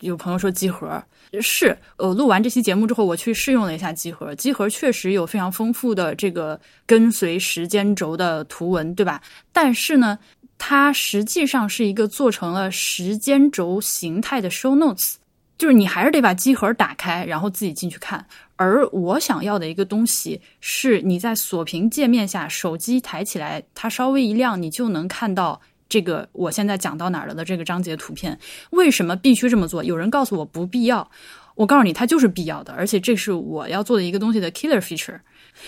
有朋友说集合是，呃，录完这期节目之后，我去试用了一下集合，集合确实有非常丰富的这个跟随时间轴的图文，对吧？但是呢，它实际上是一个做成了时间轴形态的 show notes。就是你还是得把机盒打开，然后自己进去看。而我想要的一个东西是，你在锁屏界面下，手机抬起来，它稍微一亮，你就能看到这个我现在讲到哪儿了的这个章节图片。为什么必须这么做？有人告诉我不必要，我告诉你，它就是必要的，而且这是我要做的一个东西的 killer feature。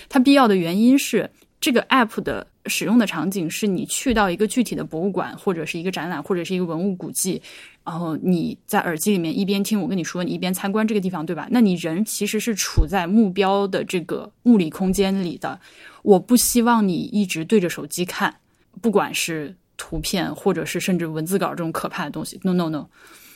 它必要的原因是。这个 app 的使用的场景是你去到一个具体的博物馆，或者是一个展览，或者是一个文物古迹，然后你在耳机里面一边听我跟你说，你一边参观这个地方，对吧？那你人其实是处在目标的这个物理空间里的。我不希望你一直对着手机看，不管是图片，或者是甚至文字稿这种可怕的东西。No No No！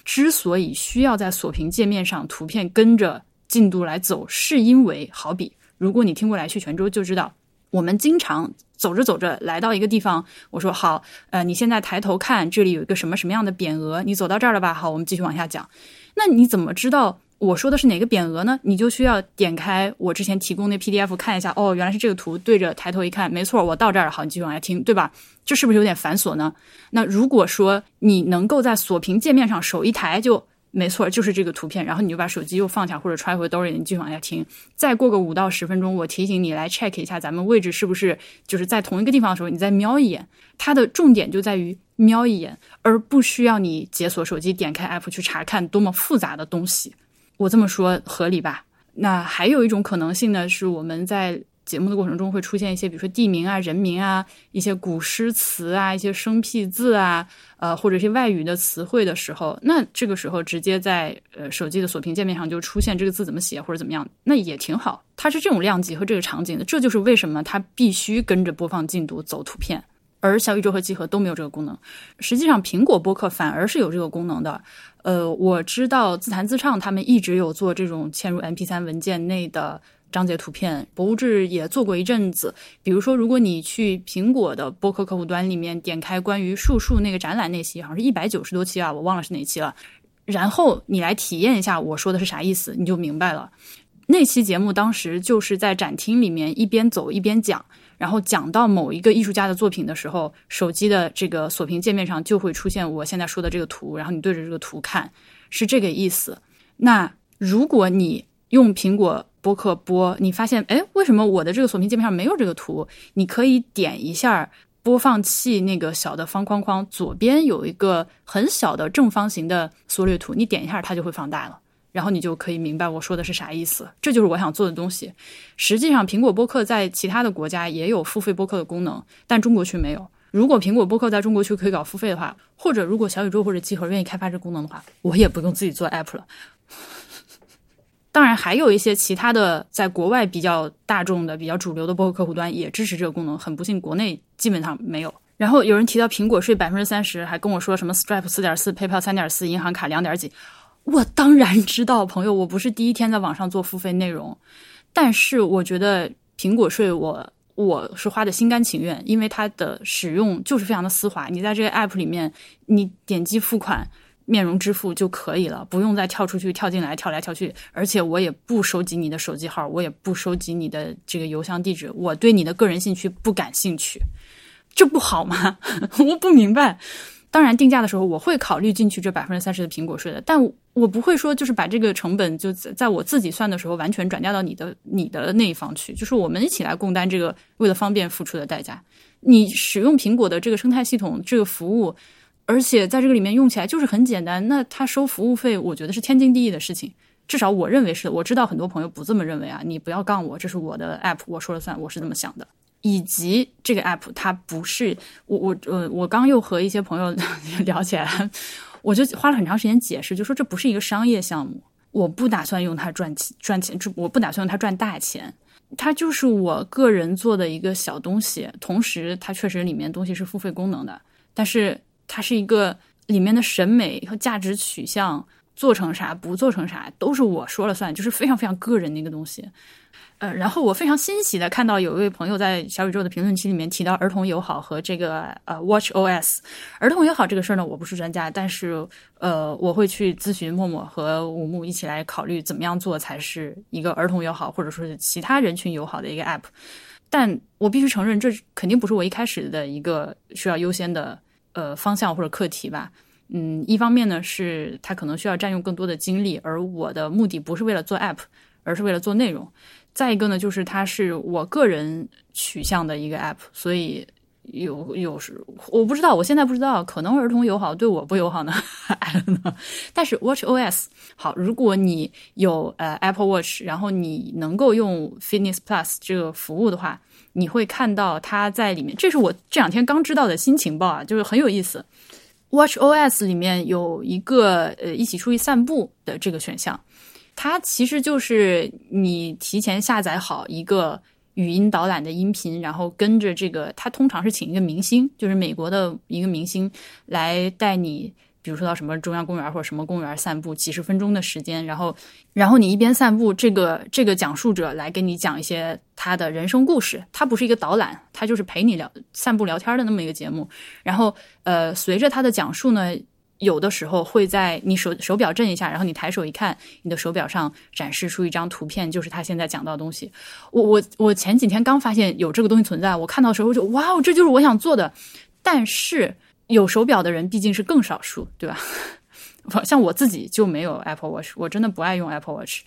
之所以需要在锁屏界面上图片跟着进度来走，是因为好比如果你听过来去泉州就知道。我们经常走着走着来到一个地方，我说好，呃，你现在抬头看，这里有一个什么什么样的匾额？你走到这儿了吧？好，我们继续往下讲。那你怎么知道我说的是哪个匾额呢？你就需要点开我之前提供的 PDF 看一下。哦，原来是这个图，对着抬头一看，没错，我到这儿了。好，你继续往下听，对吧？这是不是有点繁琐呢？那如果说你能够在锁屏界面上手一抬就。没错，就是这个图片，然后你就把手机又放下或者揣回兜里，你继续往下听。再过个五到十分钟，我提醒你来 check 一下咱们位置是不是就是在同一个地方的时候，你再瞄一眼。它的重点就在于瞄一眼，而不需要你解锁手机点开 app 去查看多么复杂的东西。我这么说合理吧？那还有一种可能性呢，是我们在。节目的过程中会出现一些，比如说地名啊、人名啊、一些古诗词啊、一些生僻字啊，呃，或者一些外语的词汇的时候，那这个时候直接在呃手机的锁屏界面上就出现这个字怎么写或者怎么样，那也挺好。它是这种量级和这个场景的，这就是为什么它必须跟着播放进度走图片，而小宇宙和集合都没有这个功能。实际上，苹果播客反而是有这个功能的。呃，我知道自弹自唱他们一直有做这种嵌入 MP3 文件内的。章节图片，博物志也做过一阵子。比如说，如果你去苹果的播客客户端里面点开关于树树那个展览那期，好像是一百九十多期啊，我忘了是哪期了。然后你来体验一下我说的是啥意思，你就明白了。那期节目当时就是在展厅里面一边走一边讲，然后讲到某一个艺术家的作品的时候，手机的这个锁屏界面上就会出现我现在说的这个图，然后你对着这个图看，是这个意思。那如果你用苹果。播客播，你发现哎，为什么我的这个锁屏界面上没有这个图？你可以点一下播放器那个小的方框框，左边有一个很小的正方形的缩略图，你点一下它就会放大了，然后你就可以明白我说的是啥意思。这就是我想做的东西。实际上，苹果播客在其他的国家也有付费播客的功能，但中国区没有。如果苹果播客在中国区可以搞付费的话，或者如果小宇宙或者集合愿意开发这功能的话，我也不用自己做 app 了。当然，还有一些其他的在国外比较大众的、比较主流的播客客户端也支持这个功能。很不幸，国内基本上没有。然后有人提到苹果税百分之三十，还跟我说什么 Stripe 四点四、PayPal 三点四、银行卡两点几。我当然知道，朋友，我不是第一天在网上做付费内容，但是我觉得苹果税我我是花的心甘情愿，因为它的使用就是非常的丝滑。你在这个 App 里面，你点击付款。面容支付就可以了，不用再跳出去、跳进来、跳来跳去。而且我也不收集你的手机号，我也不收集你的这个邮箱地址，我对你的个人信息不感兴趣，这不好吗？我不明白。当然，定价的时候我会考虑进去这百分之三十的苹果税的，但我不会说就是把这个成本就在我自己算的时候完全转嫁到你的你的那一方去，就是我们一起来共担这个为了方便付出的代价。你使用苹果的这个生态系统，这个服务。而且在这个里面用起来就是很简单，那他收服务费，我觉得是天经地义的事情，至少我认为是。我知道很多朋友不这么认为啊，你不要杠我，这是我的 app，我说了算，我是这么想的。以及这个 app 它不是我我呃，我刚又和一些朋友聊起来，我就花了很长时间解释，就说这不是一个商业项目，我不打算用它赚钱赚钱，这我不打算用它赚大钱，它就是我个人做的一个小东西，同时它确实里面东西是付费功能的，但是。它是一个里面的审美和价值取向，做成啥不做成啥都是我说了算，就是非常非常个人的一个东西。呃，然后我非常欣喜的看到有一位朋友在小宇宙的评论区里面提到儿童友好和这个呃 Watch OS。儿童友好这个事儿呢，我不是专家，但是呃，我会去咨询默默和五木一起来考虑怎么样做才是一个儿童友好或者说是其他人群友好的一个 App。但我必须承认，这肯定不是我一开始的一个需要优先的。呃，方向或者课题吧，嗯，一方面呢是它可能需要占用更多的精力，而我的目的不是为了做 app，而是为了做内容。再一个呢，就是它是我个人取向的一个 app，所以有有时我不知道，我现在不知道，可能儿童友好对我不友好呢，但是 Watch OS 好，如果你有呃 Apple Watch，然后你能够用 Fitness Plus 这个服务的话。你会看到它在里面，这是我这两天刚知道的新情报啊，就是很有意思。Watch OS 里面有一个呃一起出去散步的这个选项，它其实就是你提前下载好一个语音导览的音频，然后跟着这个，它通常是请一个明星，就是美国的一个明星来带你。比如说到什么中央公园或者什么公园散步几十分钟的时间，然后，然后你一边散步，这个这个讲述者来给你讲一些他的人生故事。他不是一个导览，他就是陪你聊散步聊天的那么一个节目。然后，呃，随着他的讲述呢，有的时候会在你手手表震一下，然后你抬手一看，你的手表上展示出一张图片，就是他现在讲到的东西。我我我前几天刚发现有这个东西存在，我看到的时候就哇哦，这就是我想做的。但是。有手表的人毕竟是更少数，对吧？像我自己就没有 Apple Watch，我真的不爱用 Apple Watch，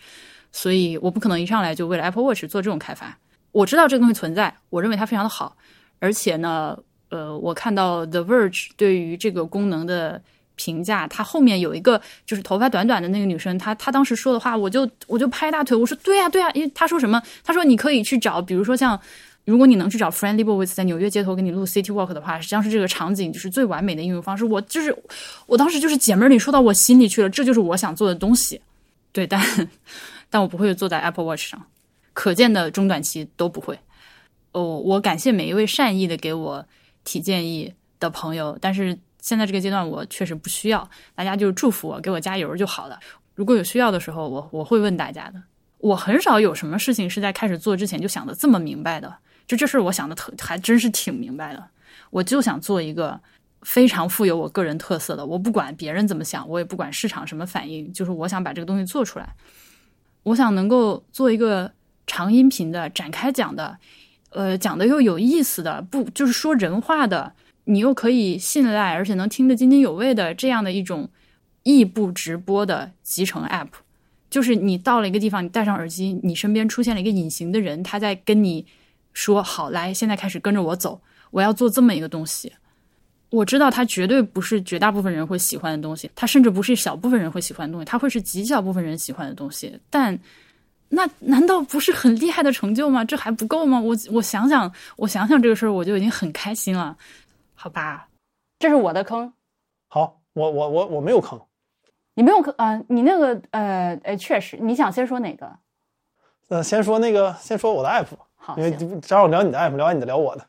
所以我不可能一上来就为了 Apple Watch 做这种开发。我知道这个东西存在，我认为它非常的好，而且呢，呃，我看到 The Verge 对于这个功能的评价，它后面有一个就是头发短短的那个女生，她她当时说的话，我就我就拍大腿，我说对呀对呀，因为她说什么？她说你可以去找，比如说像。如果你能去找 Friendly Boys 在纽约街头给你录 City Walk 的话，实际上是这个场景就是最完美的应用方式。我就是我当时就是姐妹里说到我心里去了，这就是我想做的东西。对，但 但我不会坐在 Apple Watch 上，可见的中短期都不会。哦，我感谢每一位善意的给我提建议的朋友，但是现在这个阶段我确实不需要，大家就祝福我，给我加油就好了。如果有需要的时候，我我会问大家的。我很少有什么事情是在开始做之前就想的这么明白的。就这事，我想的特还真是挺明白的。我就想做一个非常富有我个人特色的，我不管别人怎么想，我也不管市场什么反应，就是我想把这个东西做出来。我想能够做一个长音频的、展开讲的，呃，讲的又有意思的，不就是说人话的，你又可以信赖，而且能听得津津有味的这样的一种异步直播的集成 App。就是你到了一个地方，你戴上耳机，你身边出现了一个隐形的人，他在跟你。说好来，现在开始跟着我走。我要做这么一个东西。我知道它绝对不是绝大部分人会喜欢的东西，它甚至不是小部分人会喜欢的东西，它会是极小部分人喜欢的东西。但那难道不是很厉害的成就吗？这还不够吗？我我想想，我想想这个事儿，我就已经很开心了。好吧，这是我的坑，好，我我我我没有坑，你没有坑啊、你那个呃呃，确实，你想先说哪个？呃，先说那个，先说我的 app 吧，好，因为行正好聊你的 app，聊完你的聊我的。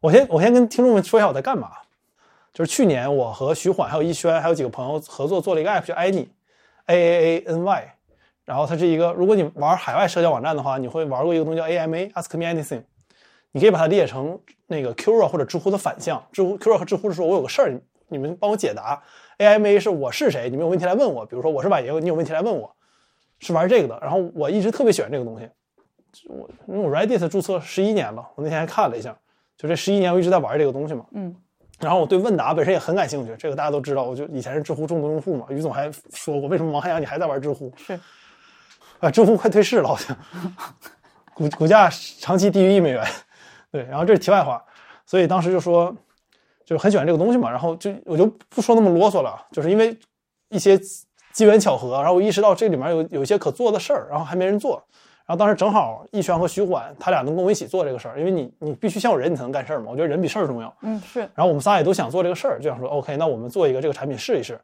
我先我先跟听众们说一下我在干嘛。就是去年我和徐缓还有逸轩还有几个朋友合作做了一个 app 叫 Any，A A A N Y，然后它是一个，如果你玩海外社交网站的话，你会玩过一个东西叫 AMA，Ask Me Anything，你可以把它理解成那个 Quora 或者知乎的反向。知乎 Quora 和知乎是说我有个事儿，你们帮我解答；AMA 是我是谁，你们有问题来问我，比如说我是婉莹，你有问题来问我，是玩这个的。然后我一直特别喜欢这个东西，我因为我 Reddit 注册十一年了，我那天还看了一下，就这十一年我一直在玩这个东西嘛。嗯，然后我对问答本身也很感兴趣，这个大家都知道，我就以前是知乎重度用户嘛。于总还说过，为什么王汉阳你还在玩知乎？是啊，知乎快退市了，好像 股股价长期低于一美元。对，然后这是题外话，所以当时就说，就是很喜欢这个东西嘛，然后就我就不说那么啰嗦了，就是因为一些机缘巧合，然后我意识到这里面有有一些可做的事儿，然后还没人做。然后当时正好逸轩和徐缓他俩能跟我一起做这个事儿，因为你你必须先有人你才能干事儿嘛，我觉得人比事儿重要。嗯是，然后我们仨也都想做这个事儿，就想说 OK，那我们做一个这个产品试一试。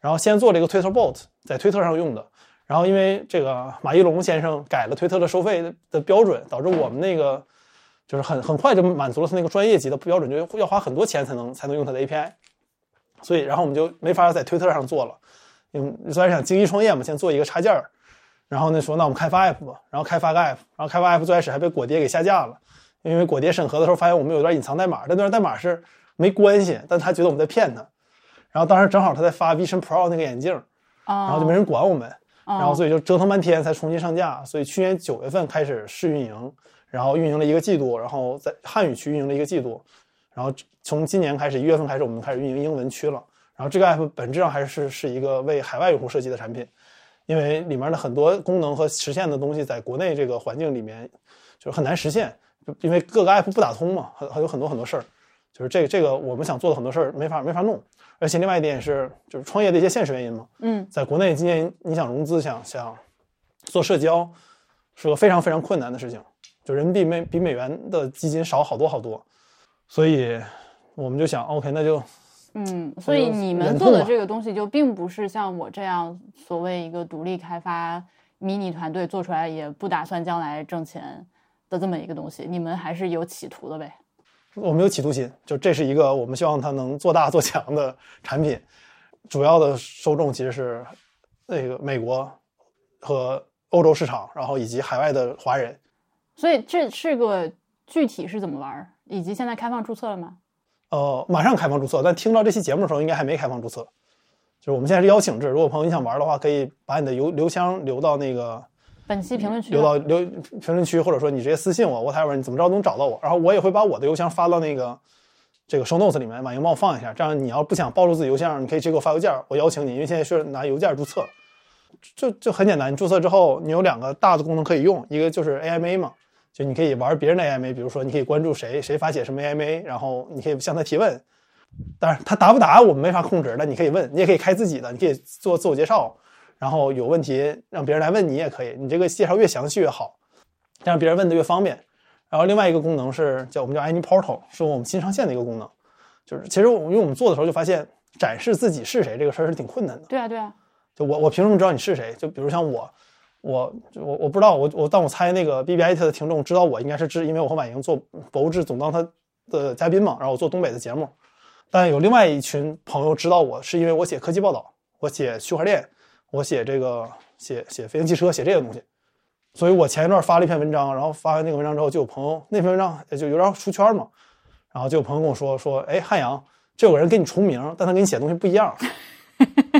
然后先做了一个 Twitter Bot，在推特上用的。然后因为这个马一龙先生改了推特的收费的的标准，导致我们那个就是很很快就满足了他那个专业级的标准，就要花很多钱才能才能用他的 API。所以然后我们就没法在推特上做了，因为虽然想精益创业嘛，先做一个插件儿。然后呢说那我们开发 app 吧，然后开发个 app，然后开发 app 最开始还被果爹给下架了，因为果爹审核的时候发现我们有段隐藏代码，但那段代码是没关系，但他觉得我们在骗他。然后当时正好他在发 Vision Pro 那个眼镜，啊，然后就没人管我们，然然后所以就折腾半天才重新上架。所以去年九月份开始试运营，然后运营了一个季度，然后在汉语区运营了一个季度，然后从今年开始一月份开始，我们开始运营英文区了。然后这个 app 本质上还是是一个为海外用户设计的产品，因为里面的很多功能和实现的东西，在国内这个环境里面就是很难实现，就因为各个 app 不打通嘛，很还有很多很多事儿，就是这个这个我们想做的很多事儿没法没法弄。而且另外一点是，就是创业的一些现实原因嘛。嗯在国内今年你想融资，想想做社交，是个非常非常困难的事情，就人民币美比美元的基金少好多好多，所以我们就想，OK，那就嗯，所以你们做的这个东西就并不是像我这样所谓一个独立开发迷你团队做出来也不打算将来挣钱的这么一个东西，你们还是有企图的呗。我们有企图心，就这是一个我们希望它能做大做强的产品，主要的受众其实是那个美国和欧洲市场，然后以及海外的华人。所以这是个具体是怎么玩儿，以及现在开放注册了吗？呃，马上开放注册，但听到这期节目的时候，应该还没开放注册。就是我们现在是邀请制，如果朋友你想玩的话，可以把你的邮邮箱留到那个本期评论区留到留评论区，或者说你直接私信我，whatever，你怎么着都能找到我。然后我也会把我的邮箱发到那个这个 show notes 里面，婉莹帮我放一下。这样你要不想暴露自己邮箱，你可以直接给我发邮件，我邀请你，因为现在是拿邮件注册，就就很简单。你注册之后，你有两个大的功能可以用，一个就是 AMA 嘛，就你可以玩别人的 AMA，比如说你可以关注谁，谁发起什么 AMA，然后你可以向他提问。当然他答不答我们没法控制，但你可以问，你也可以开自己的，你可以做自我介绍，然后有问题让别人来问你也可以，你这个介绍越详细越好，这样别人问的越方便。然后另外一个功能是叫我们叫 Any Portal，是我们新上线的一个功能，就是其实我因为我们做的时候就发现展示自己是谁这个事儿是挺困难的。对啊，对啊，就我我凭什么知道你是谁？就比如像我，我我我不知道我我但我猜那个 B B I T 的听众知道我应该是知，因为我和婉莹做博物志总当他的嘉宾嘛，然后我做东北的节目。但有另外一群朋友知道我是因为我写科技报道，我写区块链，我写这个写写飞行汽车，写这些东西。所以我前一段发了一篇文章，然后发完那个文章之后，就有朋友那篇文章也就有点出圈嘛，然后就有朋友跟我说说，哎，汉阳，这有个人跟你重名，但他给你写的东西不一样。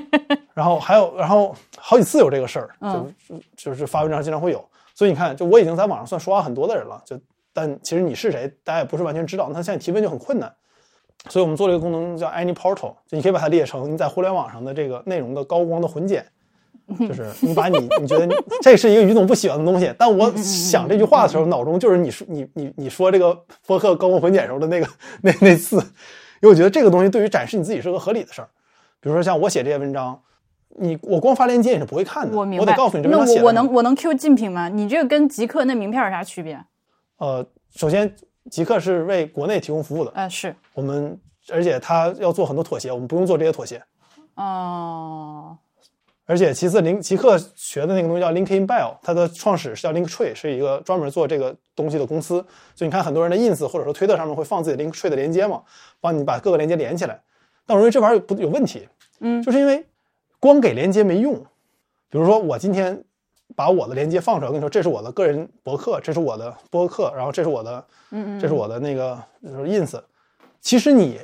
然后还有，然后好几次有这个事儿，嗯就就是发文章经常会有。所以你看，就我已经在网上算说话很多的人了，就但其实你是谁，大家也不是完全知道。那现在提问就很困难。所以我们做了一个功能叫 Any Portal，就你可以把它列成你在互联网上的这个内容的高光的混剪，就是你把你你觉得你这是一个于总不喜欢的东西，但我想这句话的时候，脑中就是你说你你你说这个博客高光混剪时候的那个 那那次，因为我觉得这个东西对于展示你自己是个合理的事儿。比如说像我写这些文章，你我光发链接你是不会看的，我明白。得告诉你这文那章写的什么我我能我能 Q 竞品吗？你这个跟极客那名片有啥区别？呃，首先极客是为国内提供服务的，呃，是我们而且他要做很多妥协，我们不用做这些妥协。哦，而且其次，林极客学的那个东西叫 LinkedIn Bio，它的创始是叫 Linktree，是一个专门做这个东西的公司。所以你看，很多人的 Ins 或者说推特上面会放自己的 Linktree 的连接嘛，帮你把各个连接连起来。但我认为这玩意儿不有问题，嗯就是因为光给连接没用。比如说，我今天把我的连接放出来，我跟你说，这是我的个人博客，这是我的播客，然后这是我的，嗯嗯，这是我的那个就是 ins。其实你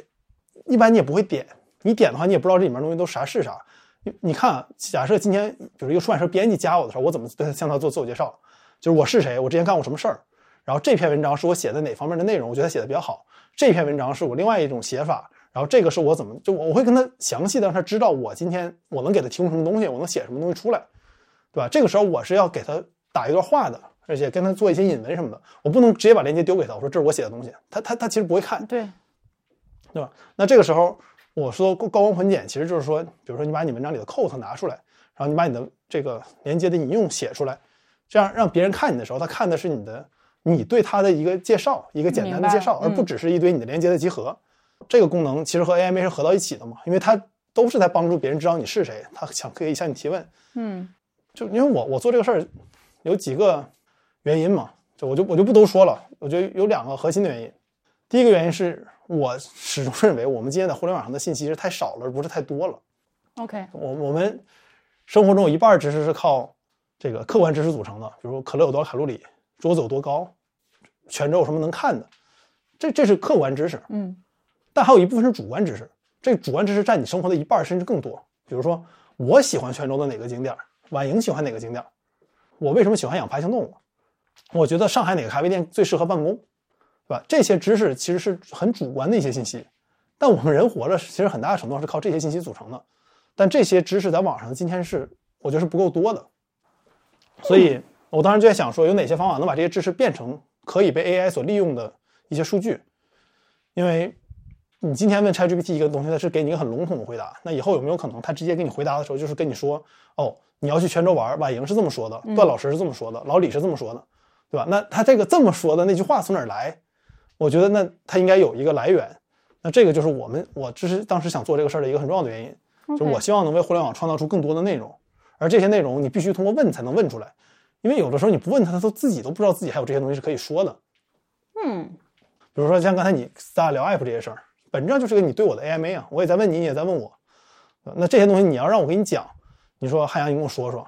一般你也不会点，你点的话你也不知道这里面东西都啥是啥。你你看啊，假设今天比如一个出版社编辑加我的时候，我怎么对他向他做自我介绍？就是我是谁，我之前干过什么事儿，然后这篇文章是我写的哪方面的内容，我觉得他写的比较好。这篇文章是我另外一种写法，然后这个是我怎么就我我会跟他详细的让他知道我今天我能给他提供什么东西，我能写什么东西出来，对吧？这个时候我是要给他打一段话的，而且跟他做一些引文什么的，我不能直接把链接丢给他，我说这是我写的东西，他他他其实不会看，对，对吧？那这个时候我说高光混剪，其实就是说，比如说你把你文章里的 quote 拿出来，然后你把你的这个连接的引用写出来，这样让别人看你的时候，他看的是你的你对他的一个介绍，一个简单的介绍，而不只是一堆你的连接的集合。这个功能其实和 AMA 是合到一起的嘛，因为它都是在帮助别人知道你是谁，他想可以向你提问。嗯就因为我我做这个事儿有几个原因嘛，就我就我就不都说了，我觉得有两个核心的原因。第一个原因是我始终认为我们今天在互联网上的信息是太少了，而不是太多了。，OK，我我们生活中有一半知识是靠这个客观知识组成的，比如说可乐有多少卡路里，桌子有多高，泉州有什么能看的，这这是客观知识。嗯但还有一部分是主观知识，这个主观知识占你生活的一半甚至更多。比如说，我喜欢泉州的哪个景点儿，婉莹喜欢哪个景点儿，我为什么喜欢养爬行动物，我觉得上海哪个咖啡店最适合办公，对吧？这些知识其实是很主观的一些信息，但我们人活着其实很大程度上是靠这些信息组成的。但这些知识在网上今天是我觉得是不够多的，所以我当时就在想说，有哪些方法能把这些知识变成可以被 AI 所利用的一些数据？因为你今天问 ChatGPT 一个东西，它是给你一个很笼统的回答，那以后有没有可能它直接给你回答的时候，就是跟你说，哦，你要去泉州玩，婉莹是这么说的，段老师是这么说的，老李是这么说的，对吧？那他这个这么说的那句话从哪儿来？我觉得那他应该有一个来源。那这个就是我们我这是当时想做这个事儿的一个很重要的原因，就是我希望能为互联网创造出更多的内容，而这些内容你必须通过问才能问出来，因为有的时候你不问他，他都自己都不知道自己还有这些东西是可以说的。嗯比如说像刚才你仨聊 app 这些事儿，本质上就是个你对我的 AMA 啊，我也在问你，你也在问我。那这些东西你要让我给你讲，你说汉阳，你跟我说说，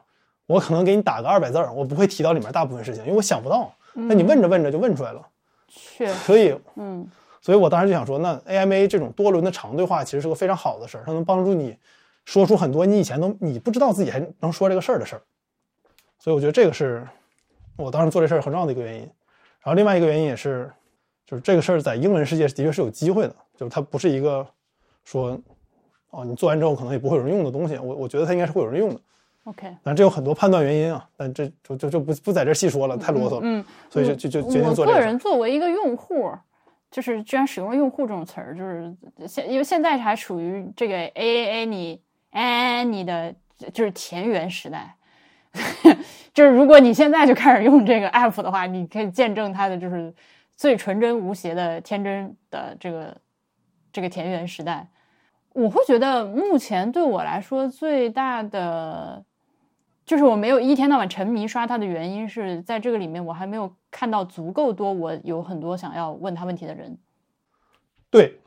我可能给你打个二百字儿，我不会提到里面大部分事情，因为我想不到。那你问着问着就问出来了，确实，所以，嗯所以我当时就想说，那 AMA 这种多轮的长对话其实是个非常好的事儿，它能帮助你说出很多你以前都你不知道自己还能说这个事儿的事儿。所以我觉得这个是我当时做这事儿很重要的一个原因。然后另外一个原因也是，就是这个事儿在英文世界的确是有机会的，就是它不是一个说哦你做完之后可能也不会有人用的东西。我我觉得它应该是会有人用的，，OK，但这有很多判断原因啊，但这就就就不不在这儿细说了，太啰嗦了。嗯，所以就就就决定做这个我。个人作为一个用户，就是居然使用了“用户”这种词儿，就是现因为现在还处于这个 A A A 你 A 你的就是田园时代，就是如果你现在就开始用这个 app 的话，你可以见证它的就是最纯真无邪的天真的这个这个田园时代。我会觉得目前对我来说最大的就是我没有一天到晚沉迷刷它的原因是在这个里面我还没有看到足够多我有很多想要问他问题的人。对，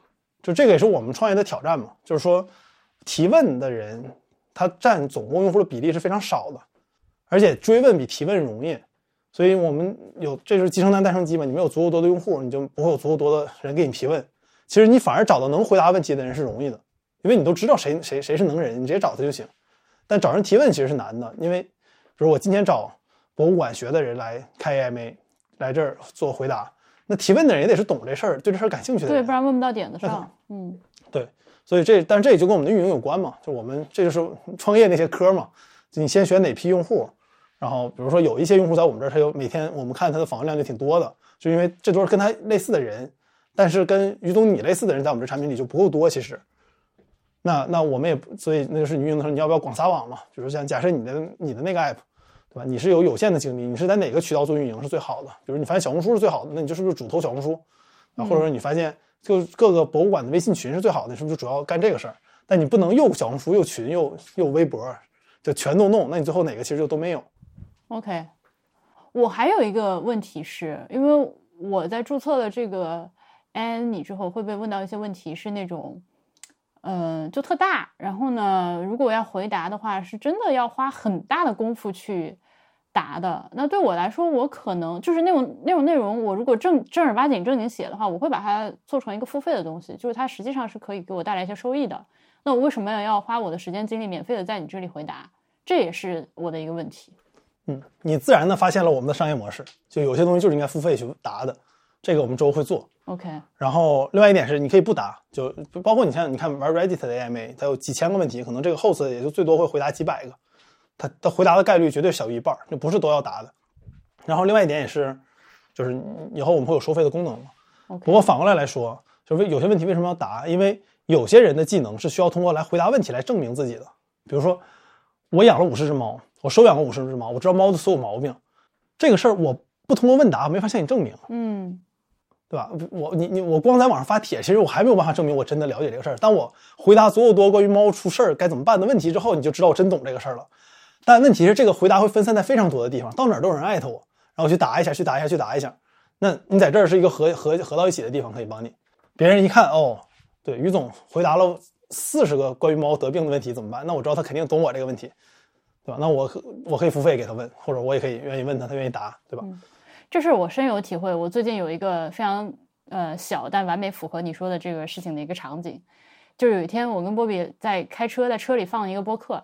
就这个也是我们创业的挑战嘛，就是说提问的人他占总共用户的比例是非常少的，而且追问比提问容易，所以我们有这就是集成单诞生机嘛，你没有足够多的用户，你就不会有足够多的人给你提问。其实你反而找到能回答问题的人是容易的，因为你都知道谁谁谁是能人，你直接找他就行。但找人提问其实是难的，因为比如我今天找博物馆学的人来开 AMA 来这儿做回答，那提问的人也得是懂这事儿、对这事儿感兴趣的对，不然问不到点子上。嗯对，所以这，但是这也就跟我们的运营有关嘛，就我们这就是创业那些科嘛，你先选哪批用户，然后比如说有一些用户在我们这儿，他有每天我们看他的访问量就挺多的，就因为这都是跟他类似的人，但是跟于总你类似的人在我们这产品里就不够多，其实。那那我们也不，所以那就是你运营的时候你要不要广撒网嘛？比如像假设你的你的那个 app，对吧？你是有有限的精力，你是在哪个渠道做运营是最好的？比如你发现小红书是最好的，那你就是不是主投小红书？啊，或者说你发现就各个博物馆的微信群是最好的，是不是就主要干这个事儿？但你不能又小红书又群又又微博，就全都弄，那你最后哪个其实就都没有。OK，我还有一个问题是，因为我在注册的这个 N 你之后，会被问到一些问题，是那种，呃，就特大。然后呢，如果要回答的话，是真的要花很大的功夫去答的。那对我来说，我可能就是那种那种内容，我如果正正儿八经正经写的话，我会把它做成一个付费的东西，就是它实际上是可以给我带来一些收益的。那我为什么要花我的时间精力免费的在你这里回答？这也是我的一个问题。嗯，你自然的发现了我们的商业模式，就有些东西就是应该付费去答的，这个我们之后会做。OK，然后另外一点是，你可以不答，就包括你像你看玩 Reddit 的 AMA，它有几千个问题，可能这个 host 也就最多会回答几百个，他他回答的概率绝对小于一半，就不是都要答的。然后另外一点也是，就是以后我们会有收费的功能嘛。不过反过来来说，就是有些问题为什么要答？因为有些人的技能是需要通过来回答问题来证明自己的。比如说，我养了五十只猫，我收养了五十只猫，我知道猫的所有毛病，这个事儿我不通过问答没法向你证明。嗯对吧？我你你我光在网上发帖，其实我还没有办法证明我真的了解这个事儿。当我回答所有多关于猫出事儿该怎么办的问题之后，你就知道我真懂这个事儿了。但问题是，这个回答会分散在非常多的地方，到哪儿都有人艾特我，然后我去答一下，去答一下，去答一下。那你在这儿是一个合合合到一起的地方，可以帮你。别人一看，哦，对，于总回答了四十个关于猫得病的问题，怎么办？那我知道他肯定懂我这个问题，对吧？那我我可以付费给他问，或者我也可以愿意问他，他愿意答，对吧？这是我深有体会。我最近有一个非常呃小但完美符合你说的这个事情的一个场景，就是有一天我跟波比在开车，在车里放一个播客。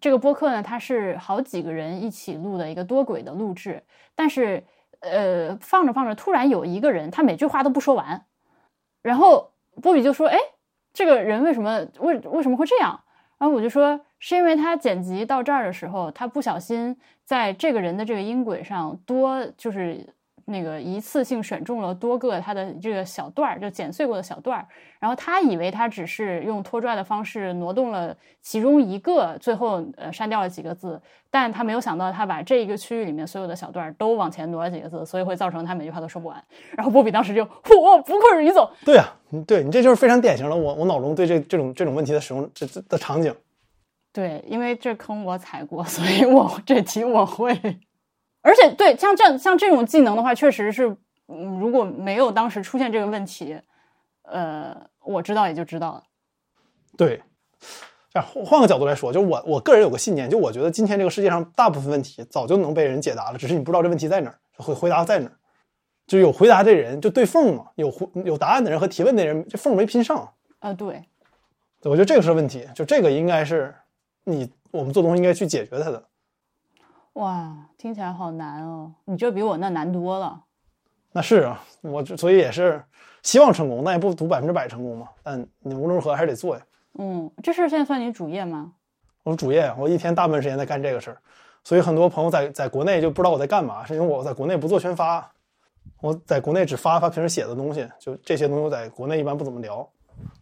这个播客呢，它是好几个人一起录的一个多轨的录制，但是呃放着放着，突然有一个人他每句话都不说完，然后波比就说：“哎，这个人为什么为为什么会这样？”然后我就说，是因为他剪辑到这儿的时候，他不小心在这个人的这个音轨上多就是那个一次性选中了多个他的这个小段儿，就剪碎过的小段儿。然后他以为他只是用拖拽的方式挪动了其中一个，最后呃删掉了几个字，但他没有想到他把这一个区域里面所有的小段儿都往前挪了几个字，所以会造成他每句话都说不完。然后波比当时就，我，不愧是于总，对呀、嗯对你这就是非常典型的我我脑中对这这种这种问题的使用这这的场景。对，因为这坑我踩过，所以我这题我会。而且对像这像这种技能的话，确实是，嗯，如果没有当时出现这个问题，呃，我知道也就知道了。对，这样换换个角度来说，就是我我个人有个信念，就我觉得今天这个世界上大部分问题早就能被人解答了，只是你不知道这问题在哪儿，回回答在哪儿。就有回答的人就对缝嘛，有回有答案的人和提问的人，这缝没拼上。呃，对，对我觉得这个是问题，就这个应该是你我们做东西应该去解决它的。哇，听起来好难哦，你这比我那难多了。那是啊，我之所以也是希望成功，那也不赌百分之百成功嘛。但你无论如何还是得做呀。嗯，这事儿现在算你主业吗？我主业，我一天大部分时间在干这个事儿，所以很多朋友在在国内就不知道我在干嘛，是因为我在国内不做宣发，我在国内只发发平时写的东西，就这些东西我在国内一般不怎么聊。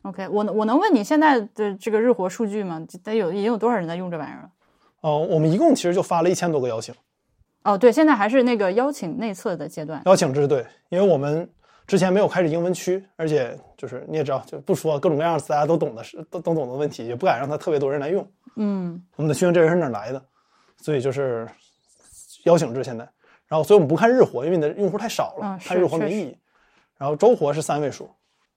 OK，我能我能问你现在的这个日活数据吗？得有已经有多少人在用这玩意儿了？呃，我们一共其实就发了一千多个邀请，哦，对，现在还是那个邀请内测的阶段。邀请制对，因为我们之前没有开始英文区，而且就是你也知道，就不说各种各样大家都懂的事，都都懂的问题，也不敢让它特别多人来用。嗯我们得确认这人是哪儿来的，所以就是邀请制现在。然后，所以我们不看日活，因为你的用户太少了，嗯看日活没意义。然后周活是三位数，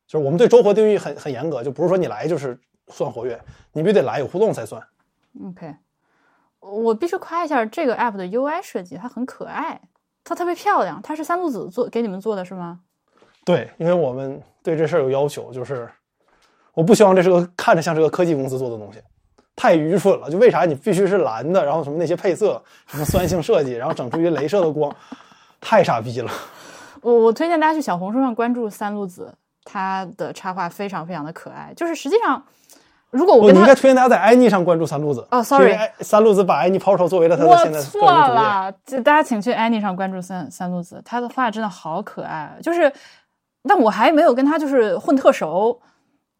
就是我们对周活定义很很严格，就不是说你来就是算活跃，你必须得来有互动才算。，OK，我必须夸一下这个 app 的 UI 设计，它很可爱，它特别漂亮。它是三鹿子做给你们做的是吗？对，因为我们对这事儿有要求，就是我不希望这是个看着像是个科技公司做的东西，太愚蠢了。就为啥你必须是蓝的，然后什么那些配色，什么酸性设计，然后整出一镭射的光，太傻逼了。我我推荐大家去小红书上关注三鹿子，他的插画非常非常的可爱。就是实际上，如果我你应该推荐大家在安妮上关注三路子。哦，sorry 三路子把安妮抛售作为了他的我现在个错。了，就大家请去 Annie 上关注三三路子，他的画真的好可爱，就是，但我还没有跟他就是混特熟，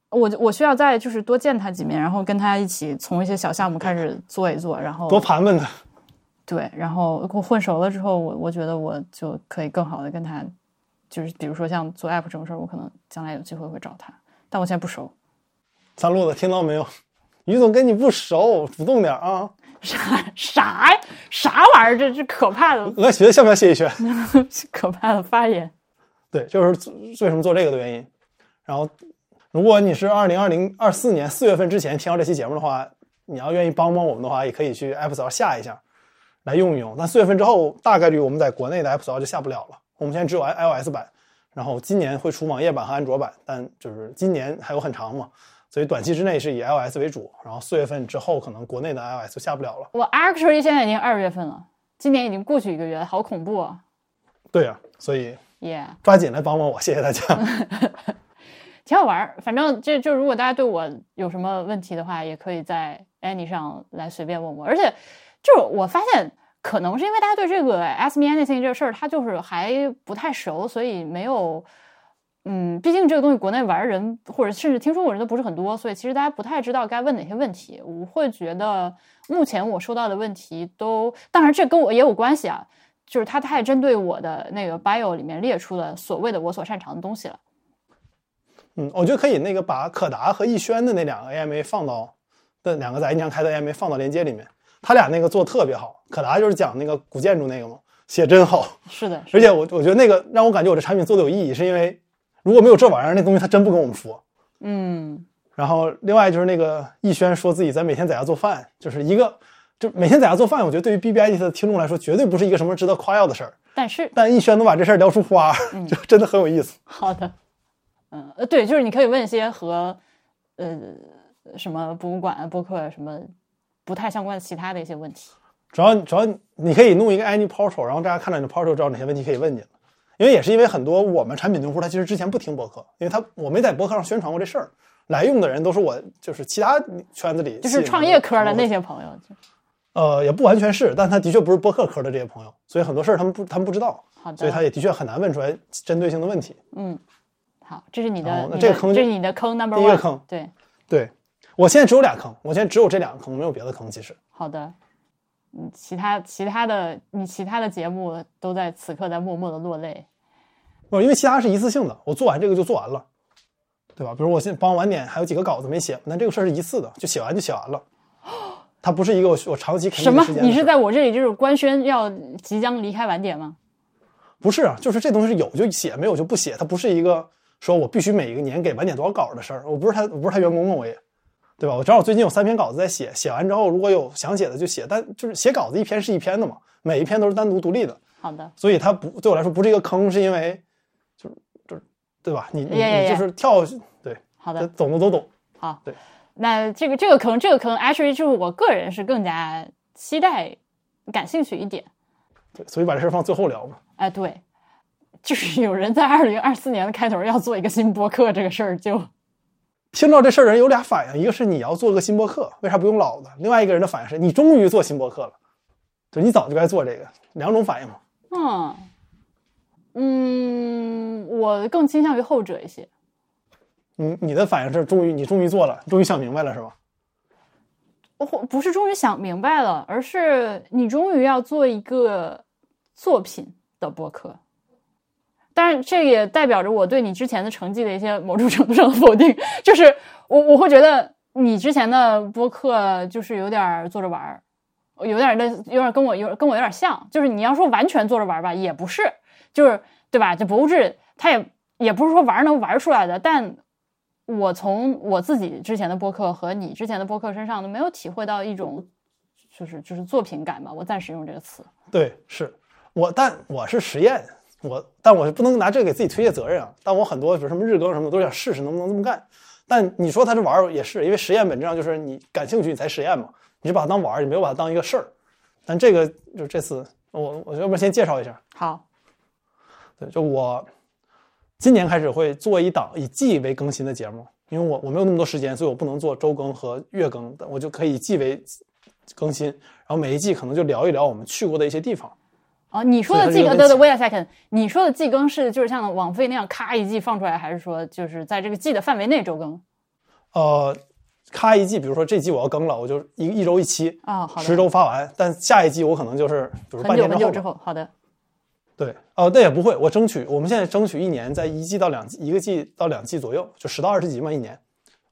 我我需要再就是多见他几面，然后跟他一起从一些小项目开始做一做，然后多盘问他。对，然后跟我混熟了之后，我我觉得我就可以更好的跟他就是比如说像做 app 这种事儿，我可能将来有机会会找他，但我现在不熟。三路的听到没有？于总跟你不熟，主动点啊！啥啥呀？啥玩意儿？这这可怕的鹅学像不要谢一轩？可怕的发言。对，就是为什么做这个的原因。然后，如果你是二零二零二四年四月份之前听到这期节目的话，你要愿意帮帮我们的话，也可以去 App Store 下一下，来用一用。但四月份之后，大概率我们在国内的 App Store 就下不了了。我们现在只有 iOS 版，然后今年会出网页版和安卓版，但就是今年还有很长嘛，所以短期之内是以 iOS 为主。然后四月份之后，可能国内的 iOS 就下不了了。我 actually 现在已经二月份了，今年已经过去一个月了，好恐怖啊！对呀、所以抓紧来帮帮我，谢谢大家。挺好玩儿。反正这就如果大家对我有什么问题的话，也可以在 Annie 上来随便问我。而且就是我发现，可能是因为大家对这个 Ask Me Anything 这个事儿，他就是还不太熟，所以没有。嗯，毕竟这个东西国内玩儿人或者甚至听说过人都不是很多，所以其实大家不太知道该问哪些问题。我会觉得目前我收到的问题都，当然这跟我也有关系啊，就是它太针对我的那个 bio 里面列出了所谓的我所擅长的东西了。嗯，我觉得可以那个把可达和逸轩的那两个 AMA 放到的两个在印象开的 AMA 放到链接里面，他俩那个做的特别好。可达就是讲那个古建筑那个嘛，写真好。是的，是的而且我我觉得那个让我感觉我这产品做的有意义，是因为如果没有这玩意儿，那东西他真不跟我们说。嗯，然后另外就是那个逸轩说自己在每天在家做饭，就是一个就每天在家做饭，我觉得对于 B B I T 的听众来说，绝对不是一个什么值得夸耀的事儿。但是但逸轩能把这事儿聊出花，就真的很有意思。好的，嗯，呃，对，就是你可以问一些和呃什么博物馆、博客什么不太相关的其他的一些问题。主要主要你可以弄一个 any portal，然后大家看到你的 portal 知道哪些问题可以问你了。因为也是因为很多我们产品用户他其实之前不听博客，因为他我没在博客上宣传过这事儿，来用的人都是我就是其他圈子里就是创业科的那些朋友，呃也不完全是，但他的确不是播客科的这些朋友，所以很多事儿他们不他们不知道，好的，所以他也的确很难问出来针对性的问题。嗯，好，这是你的，那这个坑就是你的坑 number one，第一个坑对，对我现在只有俩坑，我现在只有这两个坑，没有别的坑。其实好的，嗯，其他其他的你其他的节目都在此刻在默默的落泪。不，因为其他是一次性的，我做完这个就做完了，对吧？比如我现在帮晚点还有几个稿子没写，那这个事儿是一次的，就写完就写完了。它不是一个我我长期肯什么定时？间的你是在我这里就是官宣要即将离开晚点吗？不是啊？就是这东西是有就写，没有就不写，它不是一个说我必须每一个年给晚点多少稿的事儿。我不是他，我不是他员工啊，我也，对吧？我正好最近有三篇稿子在写，写完之后如果有想写的就写，但就是写稿子一篇是一篇的嘛，每一篇都是单独独立的，好的，所以它不对我来说不是一个坑，是因为就是就是对吧？你你你就是跳对，好的，懂的都懂。好，对，那这个这个坑，这个坑，actually 就是我个人是更加期待、感兴趣一点。对，所以把这事儿放最后聊嘛。哎，对，就是有人在二零二四年的开头要做一个新播客这个事儿，就听到这事儿的人有俩反应，一个是你要做个新播客，为啥不用老的？另外一个人的反应是你终于做新播客了，就你早就该做这个，两种反应嘛。嗯嗯，我更倾向于后者一些。你你的反应是终于你终于做了，终于想明白了是吧？我不是终于想明白了，而是你终于要做一个作品的播客。但是这也代表着我对你之前的成绩的一些某种程度上的否定，就是我我会觉得你之前的播客就是有点儿做着玩儿，有点儿类似，有点跟我有跟我有点像，就是你要说完全做着玩儿吧，也不是，就是对吧？这博物志它也也不是说玩能玩出来的，但我从我自己之前的播客和你之前的播客身上都没有体会到一种就是就是作品感吧，我暂时用这个词。对，是我，但我是实验，我但我不能拿这个给自己推卸责任啊。但我很多比如什么日更什么的，都想试试能不能这么干。但你说它是玩儿也是，因为实验本质上就是你感兴趣你才实验嘛，你就把它当玩儿，你没有把它当一个事儿。但这个就这次我我要不然先介绍一下，好，对，就我今年开始会做一档以季为更新的节目，因为我我没有那么多时间，所以我不能做周更和月更的，我就可以以季为更新，然后每一季可能就聊一聊我们去过的一些地方。哦，你说的季更，对对，wait a second，你说的季更是就是像网飞那样咔一季放出来，还是说就是在这个季的范围内周更？呃，咔一季，比如说这季我要更了，我就一一周一期，啊、好的，十周发完，但下一季我可能就是比如很久半年之后吧，很久之后，好的，对，哦，那也不会，我争取，我们现在争取一年在一季到两季，一个季到两季左右，就十到二十集嘛，一年。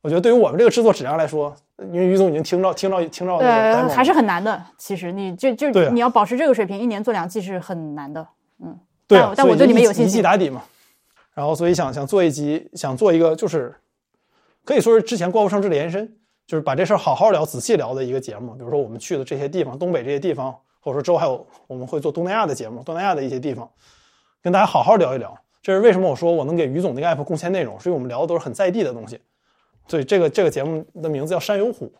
我觉得对于我们这个制作质量来说，因为于总已经听着听着听着那个对，还是很难的。其实你就就你要保持这个水平，一年做两季是很难的。嗯对啊，但但我对你们有信心一季打底嘛。然后所以想想做一集，想做一个就是可以说是之前怪物上志的延伸，就是把这事儿好好聊、仔细聊的一个节目。比如说我们去的这些地方，东北这些地方，或者说之后还有我们会做东南亚的节目，东南亚的一些地方，跟大家好好聊一聊。这是为什么我说我能给于总那个 app 贡献内容，是因为我们聊的都是很在地的东西。所以这个这个节目的名字叫山有虎，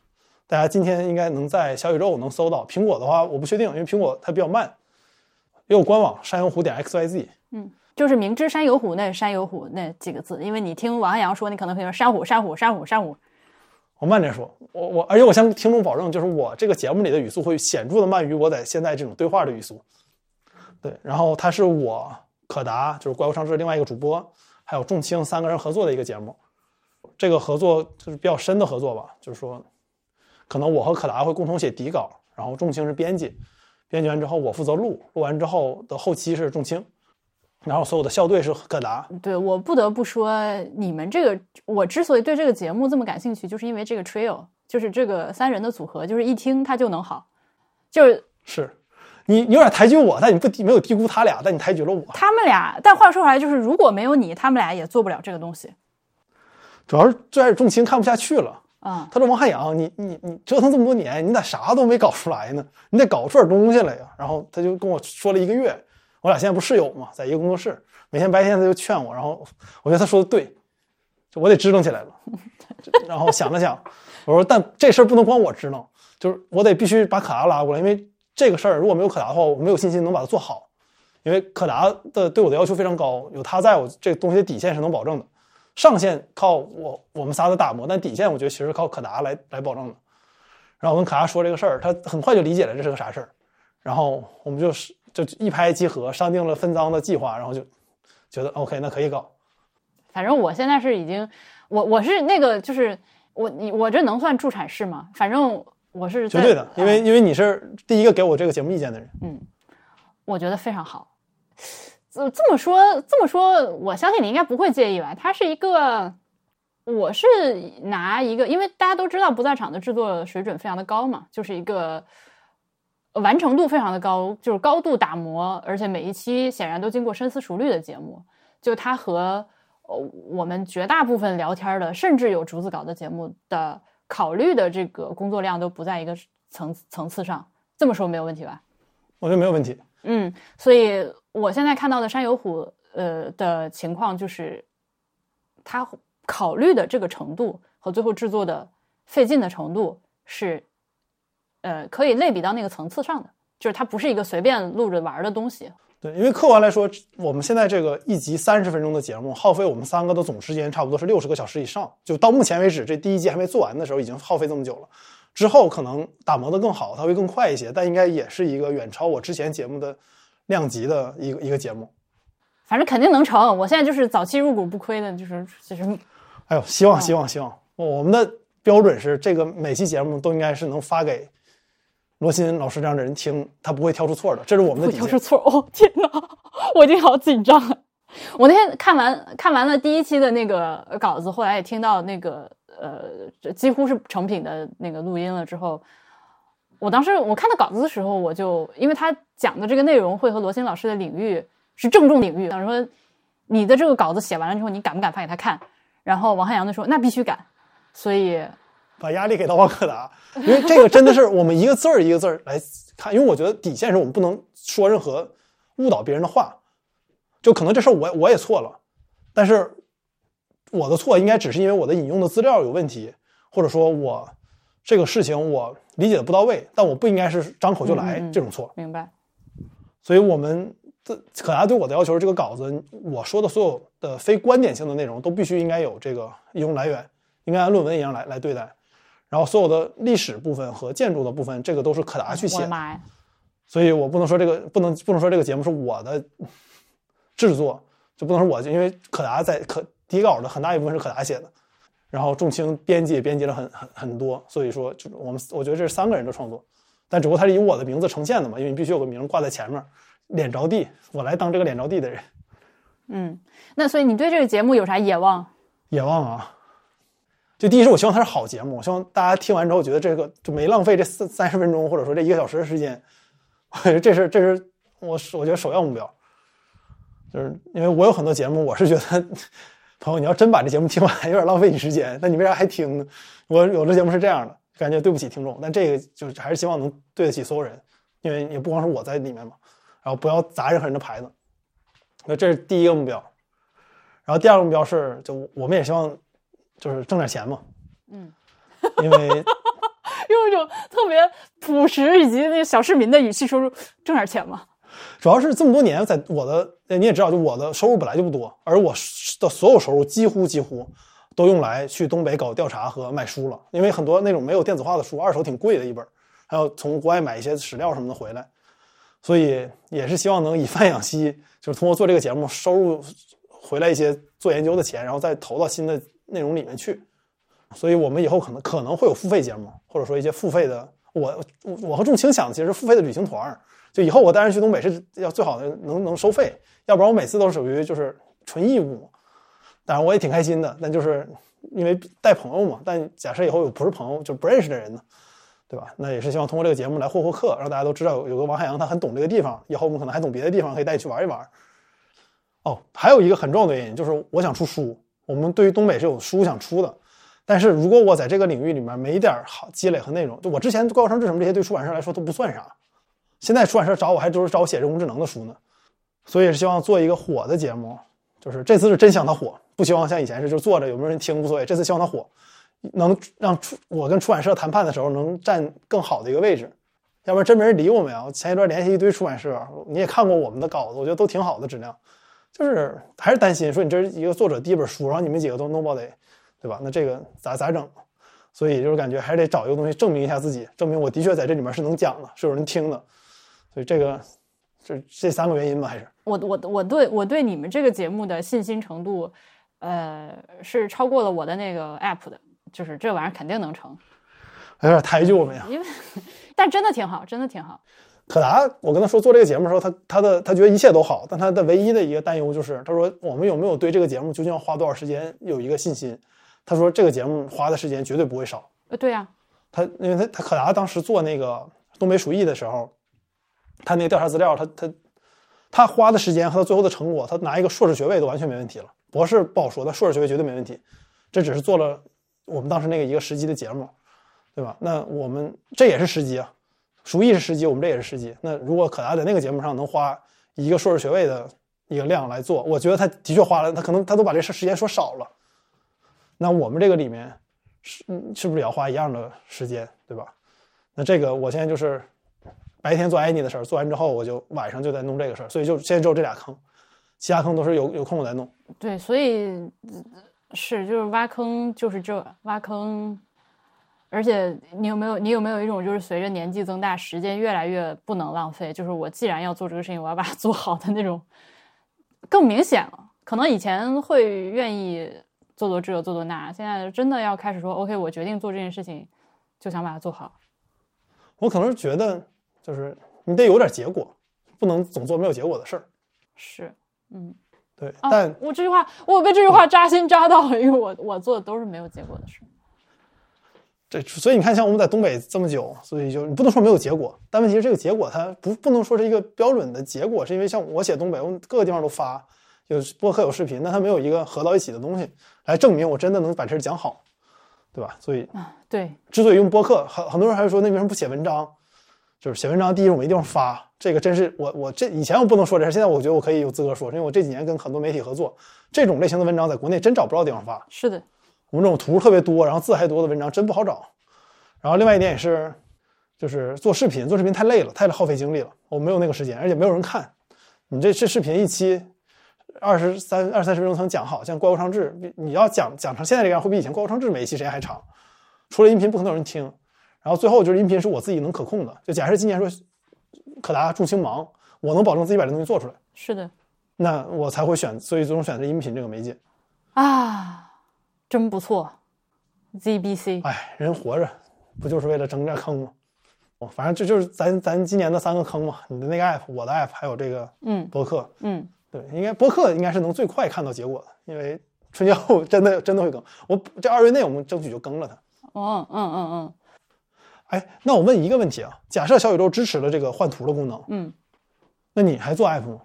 大家今天应该能在小宇宙能搜到。苹果的话我不确定，因为苹果它比较慢。也有官网山有虎点 xyz，嗯就是明知山有虎，那山有虎那几个字，因为你听王汉阳说，你可能会说山虎山虎山虎山虎。我慢点说，我我，而且我向听众保证，就是我这个节目里的语速会显著的慢于我在现在这种对话的语速。对，然后它是我可达，就是怪物上市另外一个主播，还有仲青三个人合作的一个节目。这个合作就是比较深的合作吧，就是说，可能我和可达会共同写底稿，然后重青是编辑，编辑完之后我负责录，录完之后的后期是重青，然后所有的校对是可达。对我不得不说，你们这个，我之所以对这个节目这么感兴趣，就是因为这个 trio，就是这个三人的组合，就是一听它就能好，就是是你你有点抬举我，但你不低没有低估他俩，但你抬举了我。他们俩。但话说回来，就是如果没有你，他们俩也做不了这个东西。主要是最开始重青看不下去了，啊，他说：“王汉阳，你你你折腾这么多年，你咋啥都没搞出来呢？你得搞出点东西来呀！”然后他就跟我说了一个月，我俩现在不是室友嘛，在一个工作室，每天白天他就劝我，然后我觉得他说的对，就我得支棱起来了。然后想了想，我说：“但这事儿不能光我支棱，就是我得必须把可达拉过来，因为这个事儿如果没有可达的话，我没有信心能把它做好。因为可达的对我的要求非常高，有他在我这个东西的底线是能保证的。”上限靠我我们仨的打磨，但底线我觉得其实靠可达来来保证的。然后我跟可达说这个事儿，他很快就理解了这是个啥事儿，然后我们就是就一拍即合，商定了分赃的计划，然后就觉得 OK，那可以搞。反正我现在是已经，我我是那个就是我你我这能算助产士吗？反正我是绝对的，因为啊因为你是第一个给我这个节目意见的人。嗯我觉得非常好。这这么说这么说，我相信你应该不会介意吧？它是一个，我是拿一个，因为大家都知道不在场的制作水准非常的高嘛，就是一个呃完成度非常的高，就是高度打磨，而且每一期显然都经过深思熟虑的节目。就它和呃我们绝大部分聊天的，甚至有竹子稿的节目的考虑的这个工作量都不在一个层层次上。这么说没有问题吧？我觉得没有问题。嗯，所以我现在看到的山有虎，呃的情况就是，他考虑的这个程度和最后制作的费劲的程度是，呃，可以类比到那个层次上的，就是它不是一个随便录着玩儿的东西。对，因为客观来说，我们现在这个一集三十分钟的节目，耗费我们三个的总时间差不多是六十个小时以上。就到目前为止，这第一季还没做完的时候，已经耗费这么久了。之后可能打磨的更好，它会更快一些，但应该也是一个远超我之前节目的量级的一个一个节目。反正肯定能成。我现在就是早期入股不亏的，就是就是哎呦，希望希望希望！我们的标准是，这个每期节目都应该是能发给罗新老师这样的人听，他不会挑出错的，这是我们的底线。会挑出错。哦，天哪，我已经好紧张了。我那天看完看完了第一期的那个稿子，后来也听到那个呃，几乎是成品的那个录音了之后，我当时我看到稿子的时候，我就因为他讲的这个内容会和罗新老师的领域是正中领域，想说你的这个稿子写完了之后，你敢不敢发给他看？然后王汉阳就说那必须敢，所以把压力给到王可达，因为这个真的是我们一个字儿一个字儿来看，因为我觉得底线是我们不能说任何误导别人的话，就可能这事儿我我也错了，但是我的错应该只是因为我的引用的资料有问题，或者说我这个事情我理解的不到位，但我不应该是张口就来嗯嗯这种错，明白。所以我们这可达对我的要求是，这个稿子我说的所有的非观点性的内容都必须应该有这个引用来源，应该按论文一样来来对待。然后所有的历史部分和建筑的部分，这个都是可达去写！所以我不能说这个不能不能说这个节目是我的制作，就不能说我，因为可达在可底稿的很大一部分是可达写的，然后仲青编辑也编辑了很很很多，所以说就是我们我觉得这是三个人的创作，但只不过它是以我的名字呈现的嘛，因为你必须有个名挂在前面，脸着地，我来当这个脸着地的人。嗯，那所以你对这个节目有啥野望？野望啊，就第一是我希望它是好节目，我希望大家听完之后觉得这个就没浪费这三三十分钟或者说这一个小时的时间，我觉得这是这是我我觉得首要目标，就是因为我有很多节目，我是觉得朋友你要真把这节目听完，有点浪费你时间，那你为啥还听呢？我有的节目是这样的，感觉对不起听众，但这个就是还是希望能对得起所有人，因为也不光是我在里面嘛，然后不要砸任何人的牌子，那这是第一个目标。然后第二个目标是，就我们也希望就是挣点钱嘛，嗯，因为 用一种特别朴实以及那个小市民的语气说出挣点钱嘛。主要是这么多年，在我的你也知道，就我的收入本来就不多，而我的所有收入几乎几乎都用来去东北搞调查和卖书了，因为很多那种没有电子化的书，二手挺贵的一本，还要从国外买一些史料什么的回来，所以也是希望能以贩养吸，就是通过做这个节目收入。回来一些做研究的钱，然后再投到新的内容里面去，所以我们以后可能可能会有付费节目，或者说一些付费的。我我我和仲青想的其实是付费的旅行团儿，就以后我带人去东北是要最好的能能收费，要不然我每次都是属于就是纯义务。当然我也挺开心的，但就是因为带朋友嘛。但假设以后有不是朋友就不认识的人呢，对吧？那也是希望通过这个节目来获获客，让大家都知道有有个王海洋他很懂这个地方，以后我们可能还懂别的地方，可以带你去玩一玩。哦，还有一个很重要的原因就是我想出书。我们对于东北是有书想出的，但是如果我在这个领域里面没点好积累和内容，就我之前怪物生志什么这些对出版社来说都不算啥。现在出版社找我还都是找我写人工智能的书呢，所以是希望做一个火的节目。就是这次是真想它火，不希望像以前是就坐着有没有人听无所谓。这次希望它火，能让出我跟出版社谈判的时候能占更好的一个位置，要不然真没人理我们呀。前一段联系一堆出版社，你也看过我们的稿子，我觉得都挺好的质量。就是还是担心说你这是一个作者第一本书，然后你们几个都 nobody，对吧？那这个咋咋整？所以就是感觉还是得找一个东西证明一下自己，证明我的确在这里面是能讲的，是有人听的。所以这个这这三个原因吧，还是我我我对我对你们这个节目的信心程度，呃，是超过了我的那个 app 的，就是这玩意儿肯定能成。有点抬举我们呀，因为但真的挺好，真的挺好。可达，我跟他说做这个节目的时候，他他的他觉得一切都好，但他的唯一的一个担忧就是，他说我们有没有对这个节目究竟要花多少时间有一个信心？他说这个节目花的时间绝对不会少。呃，对呀，他因为他他可达当时做那个东北鼠疫的时候，他那个调查资料，他他他花的时间和他最后的成果，他拿一个硕士学位都完全没问题了。博士不好说，但硕士学位绝对没问题。这只是做了我们当时那个一个时机的节目，对吧？那我们这也是时机啊。鼠疫是十级，我们这也是十级。那如果可达在那个节目上能花一个硕士学位的一个量来做，我觉得他的确花了，他可能他都把这事时间说少了。那我们这个里面是是不是也要花一样的时间，对吧？那这个我现在就是白天做艾妮的事儿，做完之后我就晚上就在弄这个事儿，所以就现在只有这俩坑，其他坑都是有有空我在弄。对，所以是就是挖坑就是这挖坑。而且你有没有你有没有一种就是随着年纪增大，时间越来越不能浪费，就是我既然要做这个事情，我要把它做好的那种，更明显了。可能以前会愿意做做这做做那，现在真的要开始说 OK，我决定做这件事情，就想把它做好。我可能是觉得就是你得有点结果，不能总做没有结果的事儿。是，嗯，对。但我这句话我被这句话扎心扎到了，因为我我做的都是没有结果的事。对，所以你看，像我们在东北这么久，所以就你不能说没有结果，但问题是这个结果它不不能说是一个标准的结果，是因为像我写东北，我各个地方都发，有播客有视频，但它没有一个合到一起的东西来证明我真的能把这事讲好，对吧？所以啊，对，之所以用播客，很很多人还是说那为什么不写文章？就是写文章，第一我没地方发，这个真是我我这以前我不能说这事，现在我觉得我可以有资格说，因为我这几年跟很多媒体合作，这种类型的文章在国内真找不着地方发。是的。我们这种图特别多，然后字还多的文章真不好找。然后另外一点也是，就是做视频，做视频太累了，太耗费精力了，我没有那个时间，而且没有人看。你这这视频一期二十三二三十分钟才能讲好，像怪物上志，你要讲讲成现在这样，会比以前怪物上志每一期时间还长。除了音频不可能有人听，然后最后就是音频是我自己能可控的。就假设今年说可达重轻忙，我能保证自己把这东西做出来。是的，那我才会选，所以最终选择音频这个媒介。啊。真不错，ZBC。哎，人活着不就是为了争这坑吗？哦反正这就是咱咱今年的三个坑嘛，你的那个 app，我的 app，还有这个嗯博客。嗯，对，应该播客应该是能最快看到结果的，因为春节后真的真的会更。我这二月内我们争取就更了它。哦嗯嗯嗯哎，那我问一个问题啊，假设小宇宙支持了这个换图的功能，嗯，那你还做 app 吗？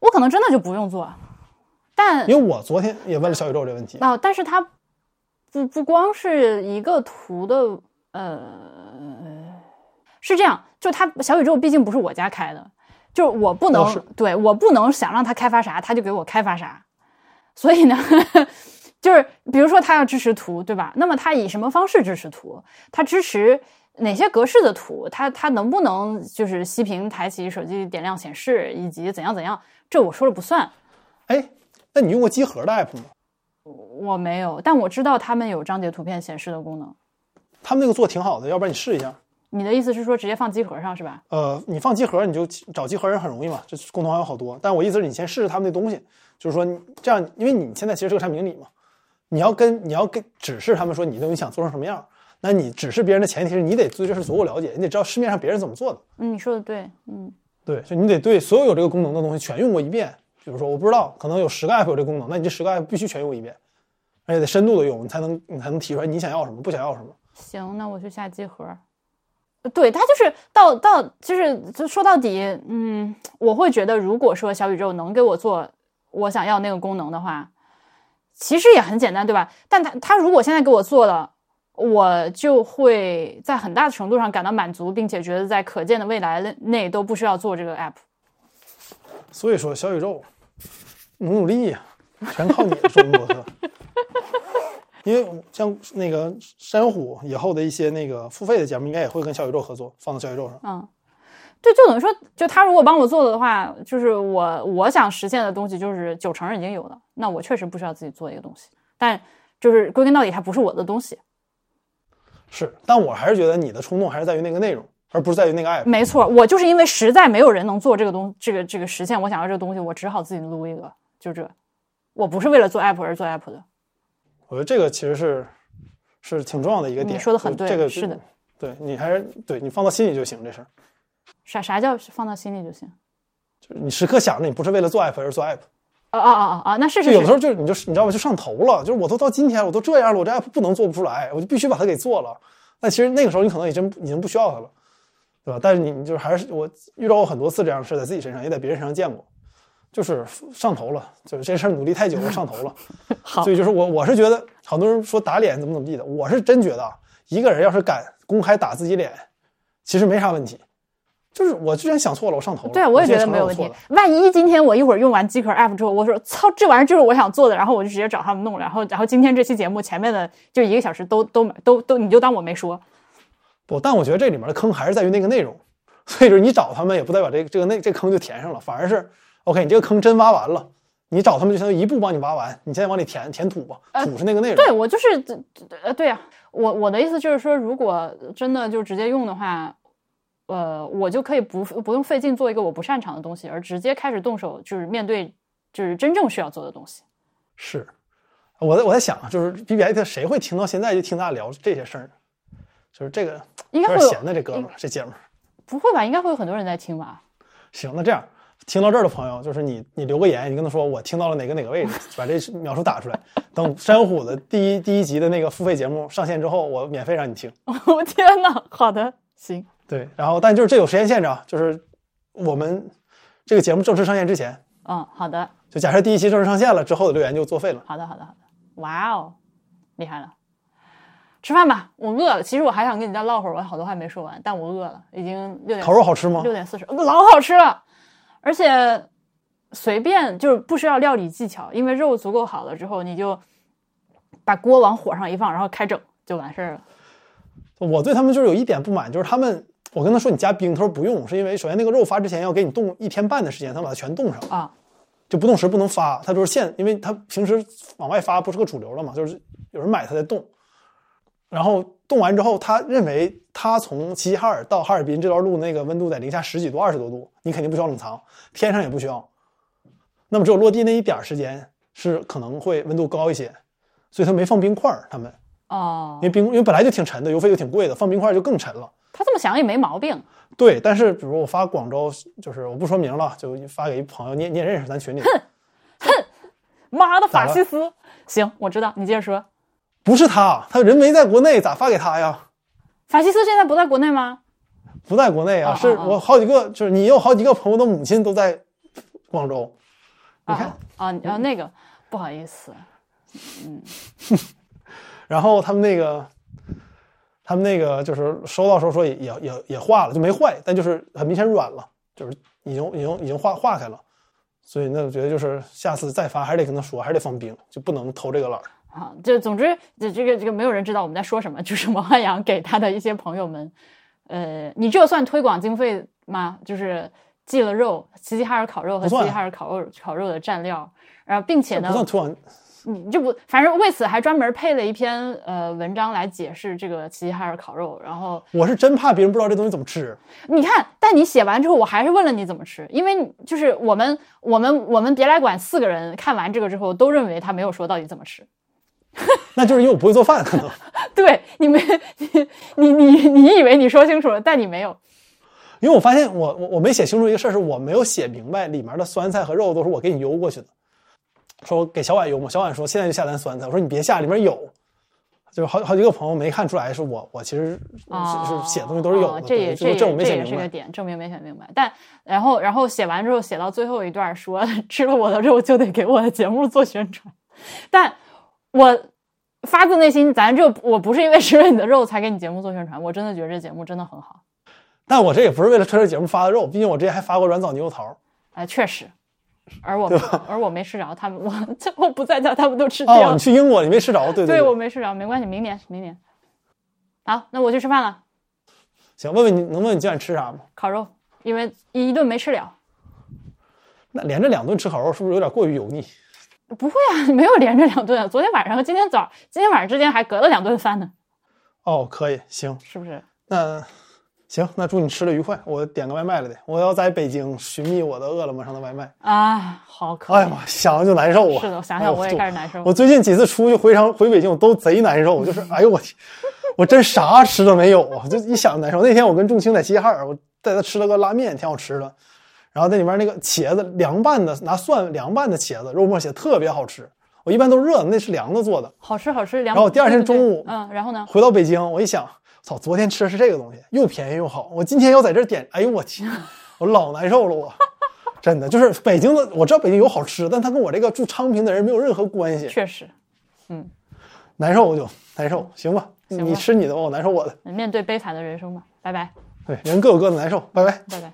我可能真的就不用做，但因为我昨天也问了小宇宙这个问题，啊，但是它不不光是一个图的，呃，是这样，就它小宇宙毕竟不是我家开的，就是我不能、对我不能想让它开发啥，它就给我开发啥，所以呢。就是比如说，它要支持图，对吧？那么它以什么方式支持图？它支持哪些格式的图？它它能不能就是熄屏、抬起手机点亮显示，以及怎样怎样？这我说了不算。哎，那你用过集合的 app 吗？我没有，但我知道他们有章节图片显示的功能。他们那个做挺好的，要不然你试一下。你的意思是说直接放机盒上是吧？呃，你放集合，你就找集合人很容易嘛，这共同好友好多。但我意思是你先试试他们那东西，就是说你这样，因为你现在其实是个产品经理嘛，你要跟你要跟指示他们说你东西想做成什么样，那你指示别人的前提是你得对这事足够了解，你得知道市面上别人怎么做的。嗯，你说的对，嗯对，就你得对所有有这个功能的东西全用过一遍。比如说，我不知道，可能有十个 app 有这功能，那你这十个 app 必须全用一遍，而且得深度的用，你才能你才能提出来你想要什么，不想要什么。行，那我去下机盒。对，它就是到到就是就说到底，嗯，我会觉得，如果说小宇宙能给我做我想要那个功能的话，其实也很简单，对吧？但他他如果现在给我做了，我就会在很大的程度上感到满足，并且觉得在可见的未来内都不需要做这个 app。所以说，小宇宙努努力呀、全靠你做博客。因为像那个山虎以后的一些那个付费的节目，应该也会跟小宇宙合作，放到小宇宙上。嗯，对，就等于说，就他如果帮我做的话，就是我我想实现的东西，就是九成已经有了，那我确实不需要自己做一个东西。但就是归根到底，它不是我的东西。是，但我还是觉得你的冲动还是在于那个内容，而不是在于那个 app。没错，我就是因为实在没有人能做这个东，这个这个实现我想要这个东西，我只好自己撸一个，就这。我不是为了做 app 而做 app 的。我觉得这个其实是是挺重要的一个点。你说的很对这个是的，对你还是对你放到心里就行，这事儿啥啥叫放到心里就行？就是你时刻想着你不是为了做 app 而做 app。啊啊啊啊啊！那是就是有的时，候就是你就你知道吧？就上头了，就是我都到今天我都这样了，我这 app 不能做不出来，我就必须把它给做了。但其实那个时候你可能已经已经不需要它了，对吧？但是你你就是还是我遇到过很多次这样的事，在自己身上也在别人身上见过，就是上头了，就是这事儿努力太久了上头了。好所以就是我我是觉得好多人说打脸怎么怎么地的，我是真觉得啊，一个人要是敢公开打自己脸，其实没啥问题。就是我居然想错了，我上头了。对啊，我也觉得没有问题。万一今天我一会儿用完机壳 app 之后，我说操，这玩意儿就是我想做的，然后我就直接找他们弄，然后然后今天这期节目前面的就一个小时都都都都，你就当我没说。不，但我觉得这里面的坑还是在于那个内容，所以就是你找他们也不代表这个这个那这个坑就填上了，反而是 OK，你这个坑真挖完了，你找他们就相当于一步帮你挖完，你现在往里填填土吧，土是那个内容。对我就是呃对呀、我我的意思就是说，如果真的就直接用的话，呃，我就可以不不用费劲做一个我不擅长的东西，而直接开始动手，就是面对就是真正需要做的东西。是，我在我在想啊，就是 B B I 谁会听到现在就听大家聊这些事儿呢？就是这个应该会有闲的这哥们儿这姐们儿。不会吧？应该会有很多人在听吧？行，那这样听到这儿的朋友，就是你你留个言，你跟他说我听到了哪个哪个位置，把这描述打出来。等山虎的第一第一集的那个付费节目上线之后，我免费让你听。我天呐，好的，行，对，然后但就是这有时间限制啊，就是我们这个节目正式上线之前，嗯，好的，就假设第一期正式上线了之后的留言就作废了。好的，好的，好的，哇哦，厉害了！吃饭吧，我饿了。其实我还想跟你再唠会儿，我好多话没说完，但我饿了，已经六点烤肉好吃吗？六点四十，老好吃了，而且随便就是不需要料理技巧，因为肉足够好了之后，你就把锅往火上一放，然后开整就完事儿了。我对他们就是有一点不满，就是他们，我跟他说你加冰，他说不用，是因为首先那个肉发之前要给你冻一天半的时间，他把它全冻上，啊，就不冻时不能发，他就是现，因为他平时往外发不是个主流了嘛，就是有人买他在冻，然后冻完之后，他认为他从齐齐哈尔到哈尔滨这段路那个温度在零下十几度、二十多度，你肯定不需要冷藏，天上也不需要，那么只有落地那一点儿时间是可能会温度高一些，所以他没放冰块儿，他们。哦因为冰因为本来就挺沉的，邮费又挺贵的，放冰块就更沉了。他这么想也没毛病。对，但是比如我发广州，就是我不说名了，就发给一朋友，你你也认识，咱群里哼哼妈的，法西斯！行，我知道，你接着说。不是他，他人没在国内，咋发给他呀？法西斯现在不在国内吗？不在国内啊，啊是我好几个，就是你有好几个朋友的母亲都在广州，你看，啊啊啊，那个不好意思，嗯 然后他们那个，他们那个就是收到时候说也也也也化了，就没坏，但就是很明显软了，就是已经已经已经化化开了，所以那我觉得就是下次再发还是得跟他说，还是得放冰，就不能偷这个懒儿。啊，就总之，这这个这个没有人知道我们在说什么，就是王汉阳给他的一些朋友们，呃，你这算推广经费吗？就是寄了肉，齐齐哈尔烤肉和齐齐哈尔烤肉烤肉的蘸料，然后并且呢不，算推广，你这不，反正为此还专门配了一篇呃文章来解释这个齐齐哈尔烤肉，然后我是真怕别人不知道这东西怎么吃。你看，但你写完之后，我还是问了你怎么吃，因为就是我们我们我们别来管四个人看完这个之后，都认为他没有说到底怎么吃。那就是因为我不会做饭，可 能对你没你你你你以为你说清楚了，但你没有。因为我发现我我我没写清楚一个事儿，是我没有写明白里面的酸菜和肉都是我给你邮过去的。说给小婉邮嘛，小婉说现在就下单酸菜，我说你别下，里面有。就是好好几个朋友没看出来是我，我其实啊，是写的东西都是有的，哦这也是这我没这写明白。也是个点，证明没写明白。但然后然后写完之后，写到最后一段说 吃了我的肉就得给我的节目做宣传，但我发自内心，咱这我不是因为吃了你的肉才给你节目做宣传，我真的觉得这节目真的很好。但我这也不是为了推这节目发的肉，毕竟我之前还发过软枣牛肉桃。哎，确实，而我而我没吃着，他们我最后不在家，他们都吃掉你。去英国你没吃着，对对对我没吃着，没关系，明年明年。好，那我去吃饭了，行，问问你能问问你今晚吃啥吗？烤肉，因为一顿没吃了。那连着两顿吃烤肉是不是有点过于油腻？不会啊，没有连着两顿啊，昨天晚上和今天早今天晚上之间还隔了两顿饭呢，哦，可以，行，是不是？那行，那祝你吃的愉快。我点个外卖了得，我要在北京寻觅我的饿了么上的外卖。啊，好。哎呀妈，想想就难受啊！是的，我想想我也开始难受。我最近几次出去回长回北京，我都贼难受，就是 哎呦我天，我真啥吃的没有啊，就一想难受。那天我跟仲青在齐齐哈尔，我带他吃了个拉面，挺好吃的。然后那里面那个茄子凉拌的，拿蒜凉拌的茄子，肉末茄特别好吃。我一般都是热的，那是凉的做的。好吃好吃，凉然后第二天中午嗯，然后呢？回到北京，我一想，操，昨天吃的是这个东西，又便宜又好。我今天要在这点，哎呦我天，我老难受了，我 真的就是北京的，我知道北京有好吃，但它跟我这个住昌平的人没有任何关系。确实，嗯难受我就难受，行吧？行吧你吃你的吧，我难受我的。面对悲惨的人生吧，拜拜，对，人各有各的难受，拜拜。拜拜。